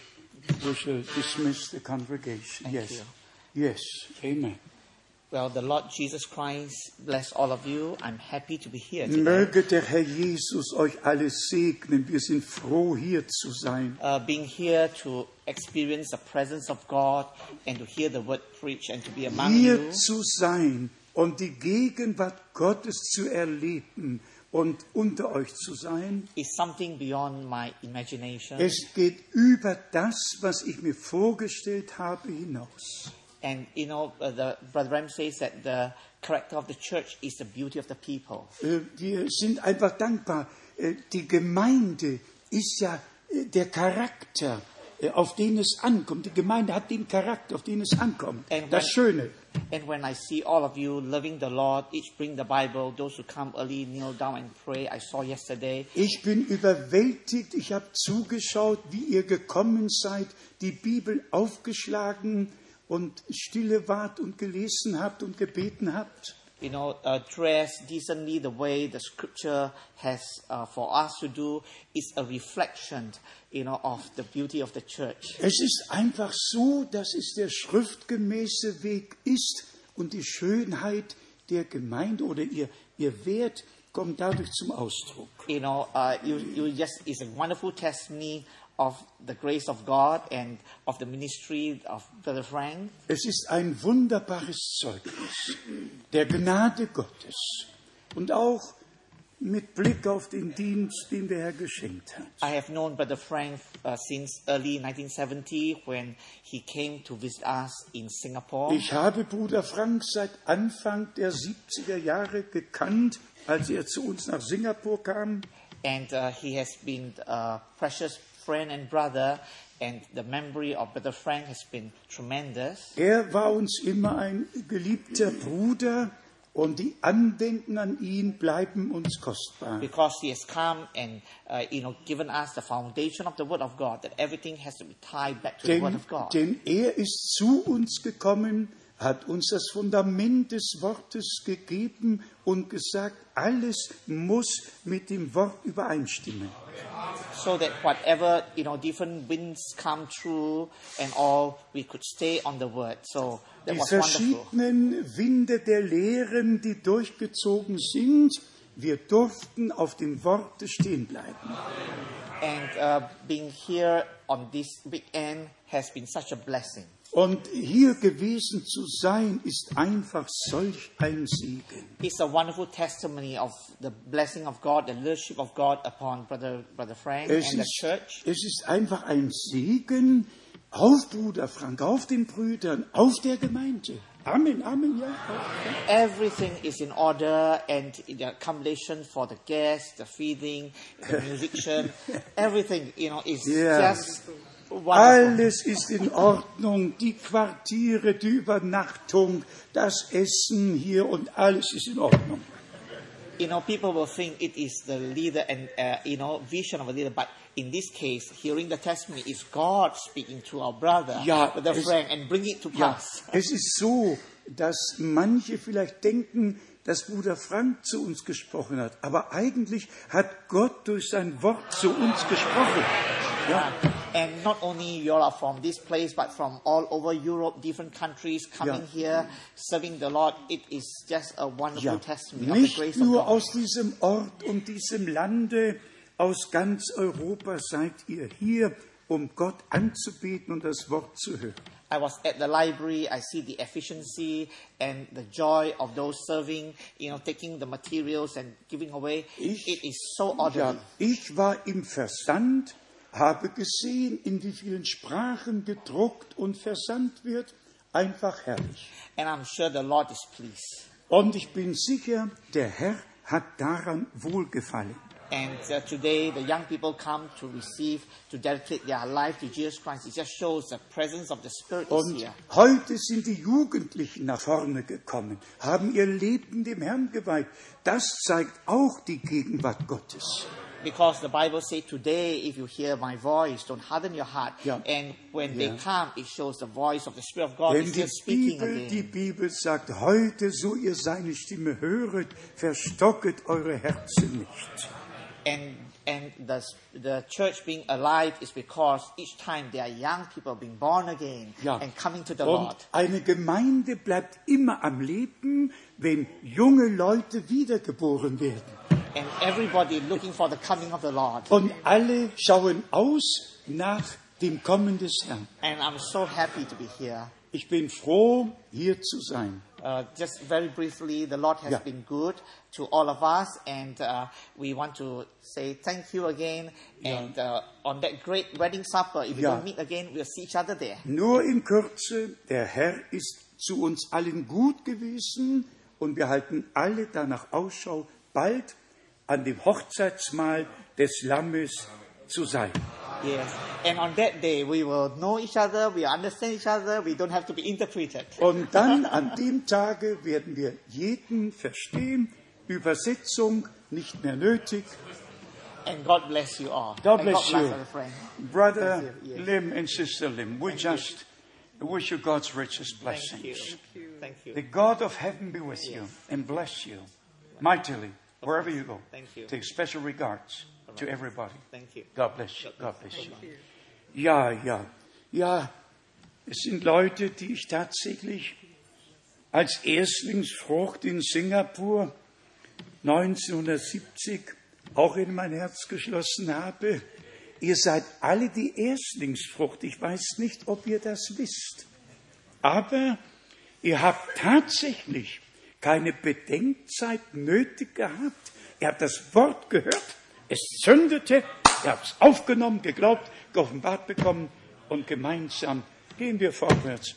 we shall dismiss the congregation. Thank yes. you. Yes. Amen. Well, the Lord Jesus Christ bless all of you. I'm happy to be here today. Möge der Herr Jesus euch alle segnen. Wir sind froh, hier zu sein. Uh, being here to experience the presence of God and to hear the word preached and to be among Hier you zu sein und die Gegenwart Gottes zu erleben und unter euch zu sein. is something beyond my imagination. Es geht über das, was ich mir vorgestellt habe, hinaus. and you know, uh, the Brother Ram says that the character of the church is the beauty of the people. Äh, Wir sind einfach dankbar. Äh, Die Gemeinde ist ja äh, der Charakter, auf den es ankommt. Die Gemeinde hat den Charakter, auf den es ankommt. And Das when- Schöne. And when I see all of you loving the Lord, each bring the Bible, those who come early kneel down and pray. I saw yesterday. Ich bin überwältigt. Ich habe zugeschaut, wie ihr gekommen seid, die Bibel aufgeschlagen und stille wart und gelesen habt und gebeten habt. You know, uh, dress decently the way the scripture has uh, for us to do is a reflection, you know, of the beauty of the church. Es ist einfach so, dass es der schriftgemäße Weg ist und die Schönheit der Gemeinde oder ihr, ihr Wert kommt dadurch zum Ausdruck. You know, uh, you, you just, it's a wonderful testimony of the grace of God and of the ministry of Brother Frank. Es ist ein wunderbares Zeugnis der Gnade Gottes und auch mit Blick auf den Dienst, den der Herr geschenkt hat. I have known Brother Frank uh, since early 1970 when he came to visit us in Singapore. Ich habe Bruder Frank seit Anfang der 70er Jahre gekannt, als er zu uns nach Singapur kam. And uh, he has been a precious friend and brother, and the memory of Brother Frank has been tremendous. Er war uns immer ein geliebter Bruder und die Andenken an ihn bleiben uns kostbar. Because he has come and uh, you know given us the foundation of the Word of God, that everything has to be tied back to the Word Denn, of God. denn er ist zu uns gekommen, hat uns das Fundament des Wortes gegeben und gesagt, alles muss mit dem Wort übereinstimmen. so that whatever you know different winds come through and all, we could stay on the Word. So that Die was wonderful. verschiedenen Winde der Lehren, die durchgezogen sind, wir durften auf dem Worte stehen bleiben. And uh, being here on this weekend has been such a blessing. Und hier gewesen zu sein, ist einfach solch ein Segen. It's a wonderful testimony of the blessing of God, the leadership of God upon Brother Brother Frank Es and the ist, church. es ist einfach ein Segen auf Bruder Frank, auf den Brüdern, auf der Gemeinde. Amen, Amen, ja. Everything is in order, and the accommodation for the guests, the feeding, the musician, everything you know is Yeah. just. Alles ist in Ordnung, die Quartiere, die Übernachtung, das Essen hier und alles ist in Ordnung. You know, people will think it is the leader and uh, you know vision of a leader, but in this case, hearing the testimony is God speaking to our brother, Ja, Brother es- Frank, and bring it to Ja, pass. es ist so, dass manche vielleicht denken, dass Bruder Frank zu uns gesprochen hat, aber eigentlich hat Gott durch sein Wort zu uns gesprochen. Ja, And not only you all are from this place, but from all over Europe, different countries coming here, serving the Lord. It is just a wonderful ja. testimony of the Nicht grace of nur God. aus diesem Ort und diesem Lande, aus ganz Europa seid ihr hier, um Gott anzubeten und das Wort zu hören. I was at the library. I see the efficiency and the joy of those serving, you know, taking the materials and giving away. Ich- it is so orderly. Ja, ich war im Versand, habe gesehen, in wie vielen Sprachen gedruckt und versandt wird. Einfach herrlich. And I'm sure the Lord is pleased. Und ich bin sicher, der Herr hat daran wohlgefallen. And uh, today, the young people come to receive, to dedicate their life to Jesus Christ. It just shows the presence of the Spirit is Und here. heute sind die Jugendlichen nach vorne gekommen, haben ihr Leben dem Herrn geweiht. Das zeigt auch die Gegenwart Gottes. Because the Bible says, today, if you hear my voice, don't harden your heart. Ja. And when they come, it shows the voice of the Spirit of God Denn is die still speaking Bibel, die. Bibel sagt, heute, so ihr seine Stimme höret, verstocket eure Herzen nicht. And, and the, the church being alive is because each time there are young people being born again Ja. and coming to the Und Lord. eine Gemeinde bleibt immer am Leben, wenn junge Leute wiedergeboren werden. And everybody looking for the coming of the Lord. Und alle schauen aus nach dem Kommen des Herrn. And I'm so happy to be here. Ich bin froh, hier zu sein. Uh, just very briefly, the Lord has Yeah. been good to all of us, and uh, we want to say thank you again. And uh, on that great wedding supper, if we Yeah. don't meet again, we'll see each other there. Nur in Kürze, der Herr ist zu uns allen gut gewesen und wir halten alle danach Ausschau, bald an dem Hochzeitsmahl des Lammes zu sein. Yes. And on that day, we will know each other, we understand each other, we don't have to be interpreted. Und dann an dem Tage werden wir jeden verstehen, Übersetzung nicht mehr nötig. And God bless you all. God bless God bless you. friend. Brother Thank you. Yes. Lim and Sister Lim, we just wish you God's richest Thank you. blessings. Thank you. The God of heaven be with you and bless you mightily wherever you go. Thank you. Take special regards to everybody. Thank you. God bless you. God bless you. Ja, ja, ja. Es sind Leute, die ich tatsächlich als Erstlingsfrucht in Singapur 1970 auch in mein Herz geschlossen habe. Ihr seid alle die Erstlingsfrucht. Ich weiß nicht, ob ihr das wisst. Aber ihr habt tatsächlich keine Bedenkzeit nötig gehabt. Ihr habt das Wort gehört, es zündete, ihr habt es aufgenommen, geglaubt, geoffenbart bekommen und gemeinsam gehen wir vorwärts,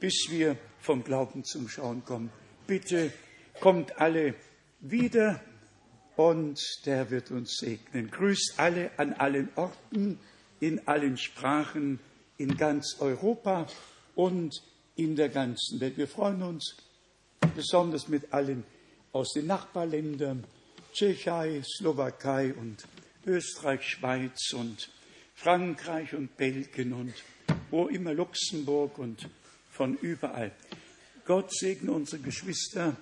bis wir vom Glauben zum Schauen kommen. Bitte kommt alle wieder und der wird uns segnen. Grüßt alle an allen Orten, in allen Sprachen, in ganz Europa und in der ganzen Welt. Wir freuen uns besonders mit allen aus den Nachbarländern, Tschechei, Slowakei und Österreich, Schweiz und Frankreich und Belgien und wo immer Luxemburg und von überall. Gott segne unsere Geschwister,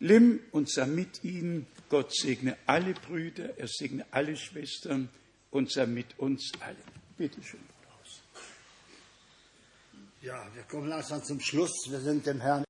Lim und sei mit ihnen. Gott segne alle Brüder, er segne alle Schwestern und sei mit uns allen. Bitte schön. Ja, wir kommen langsam zum Schluss. Wir sind dem Herrn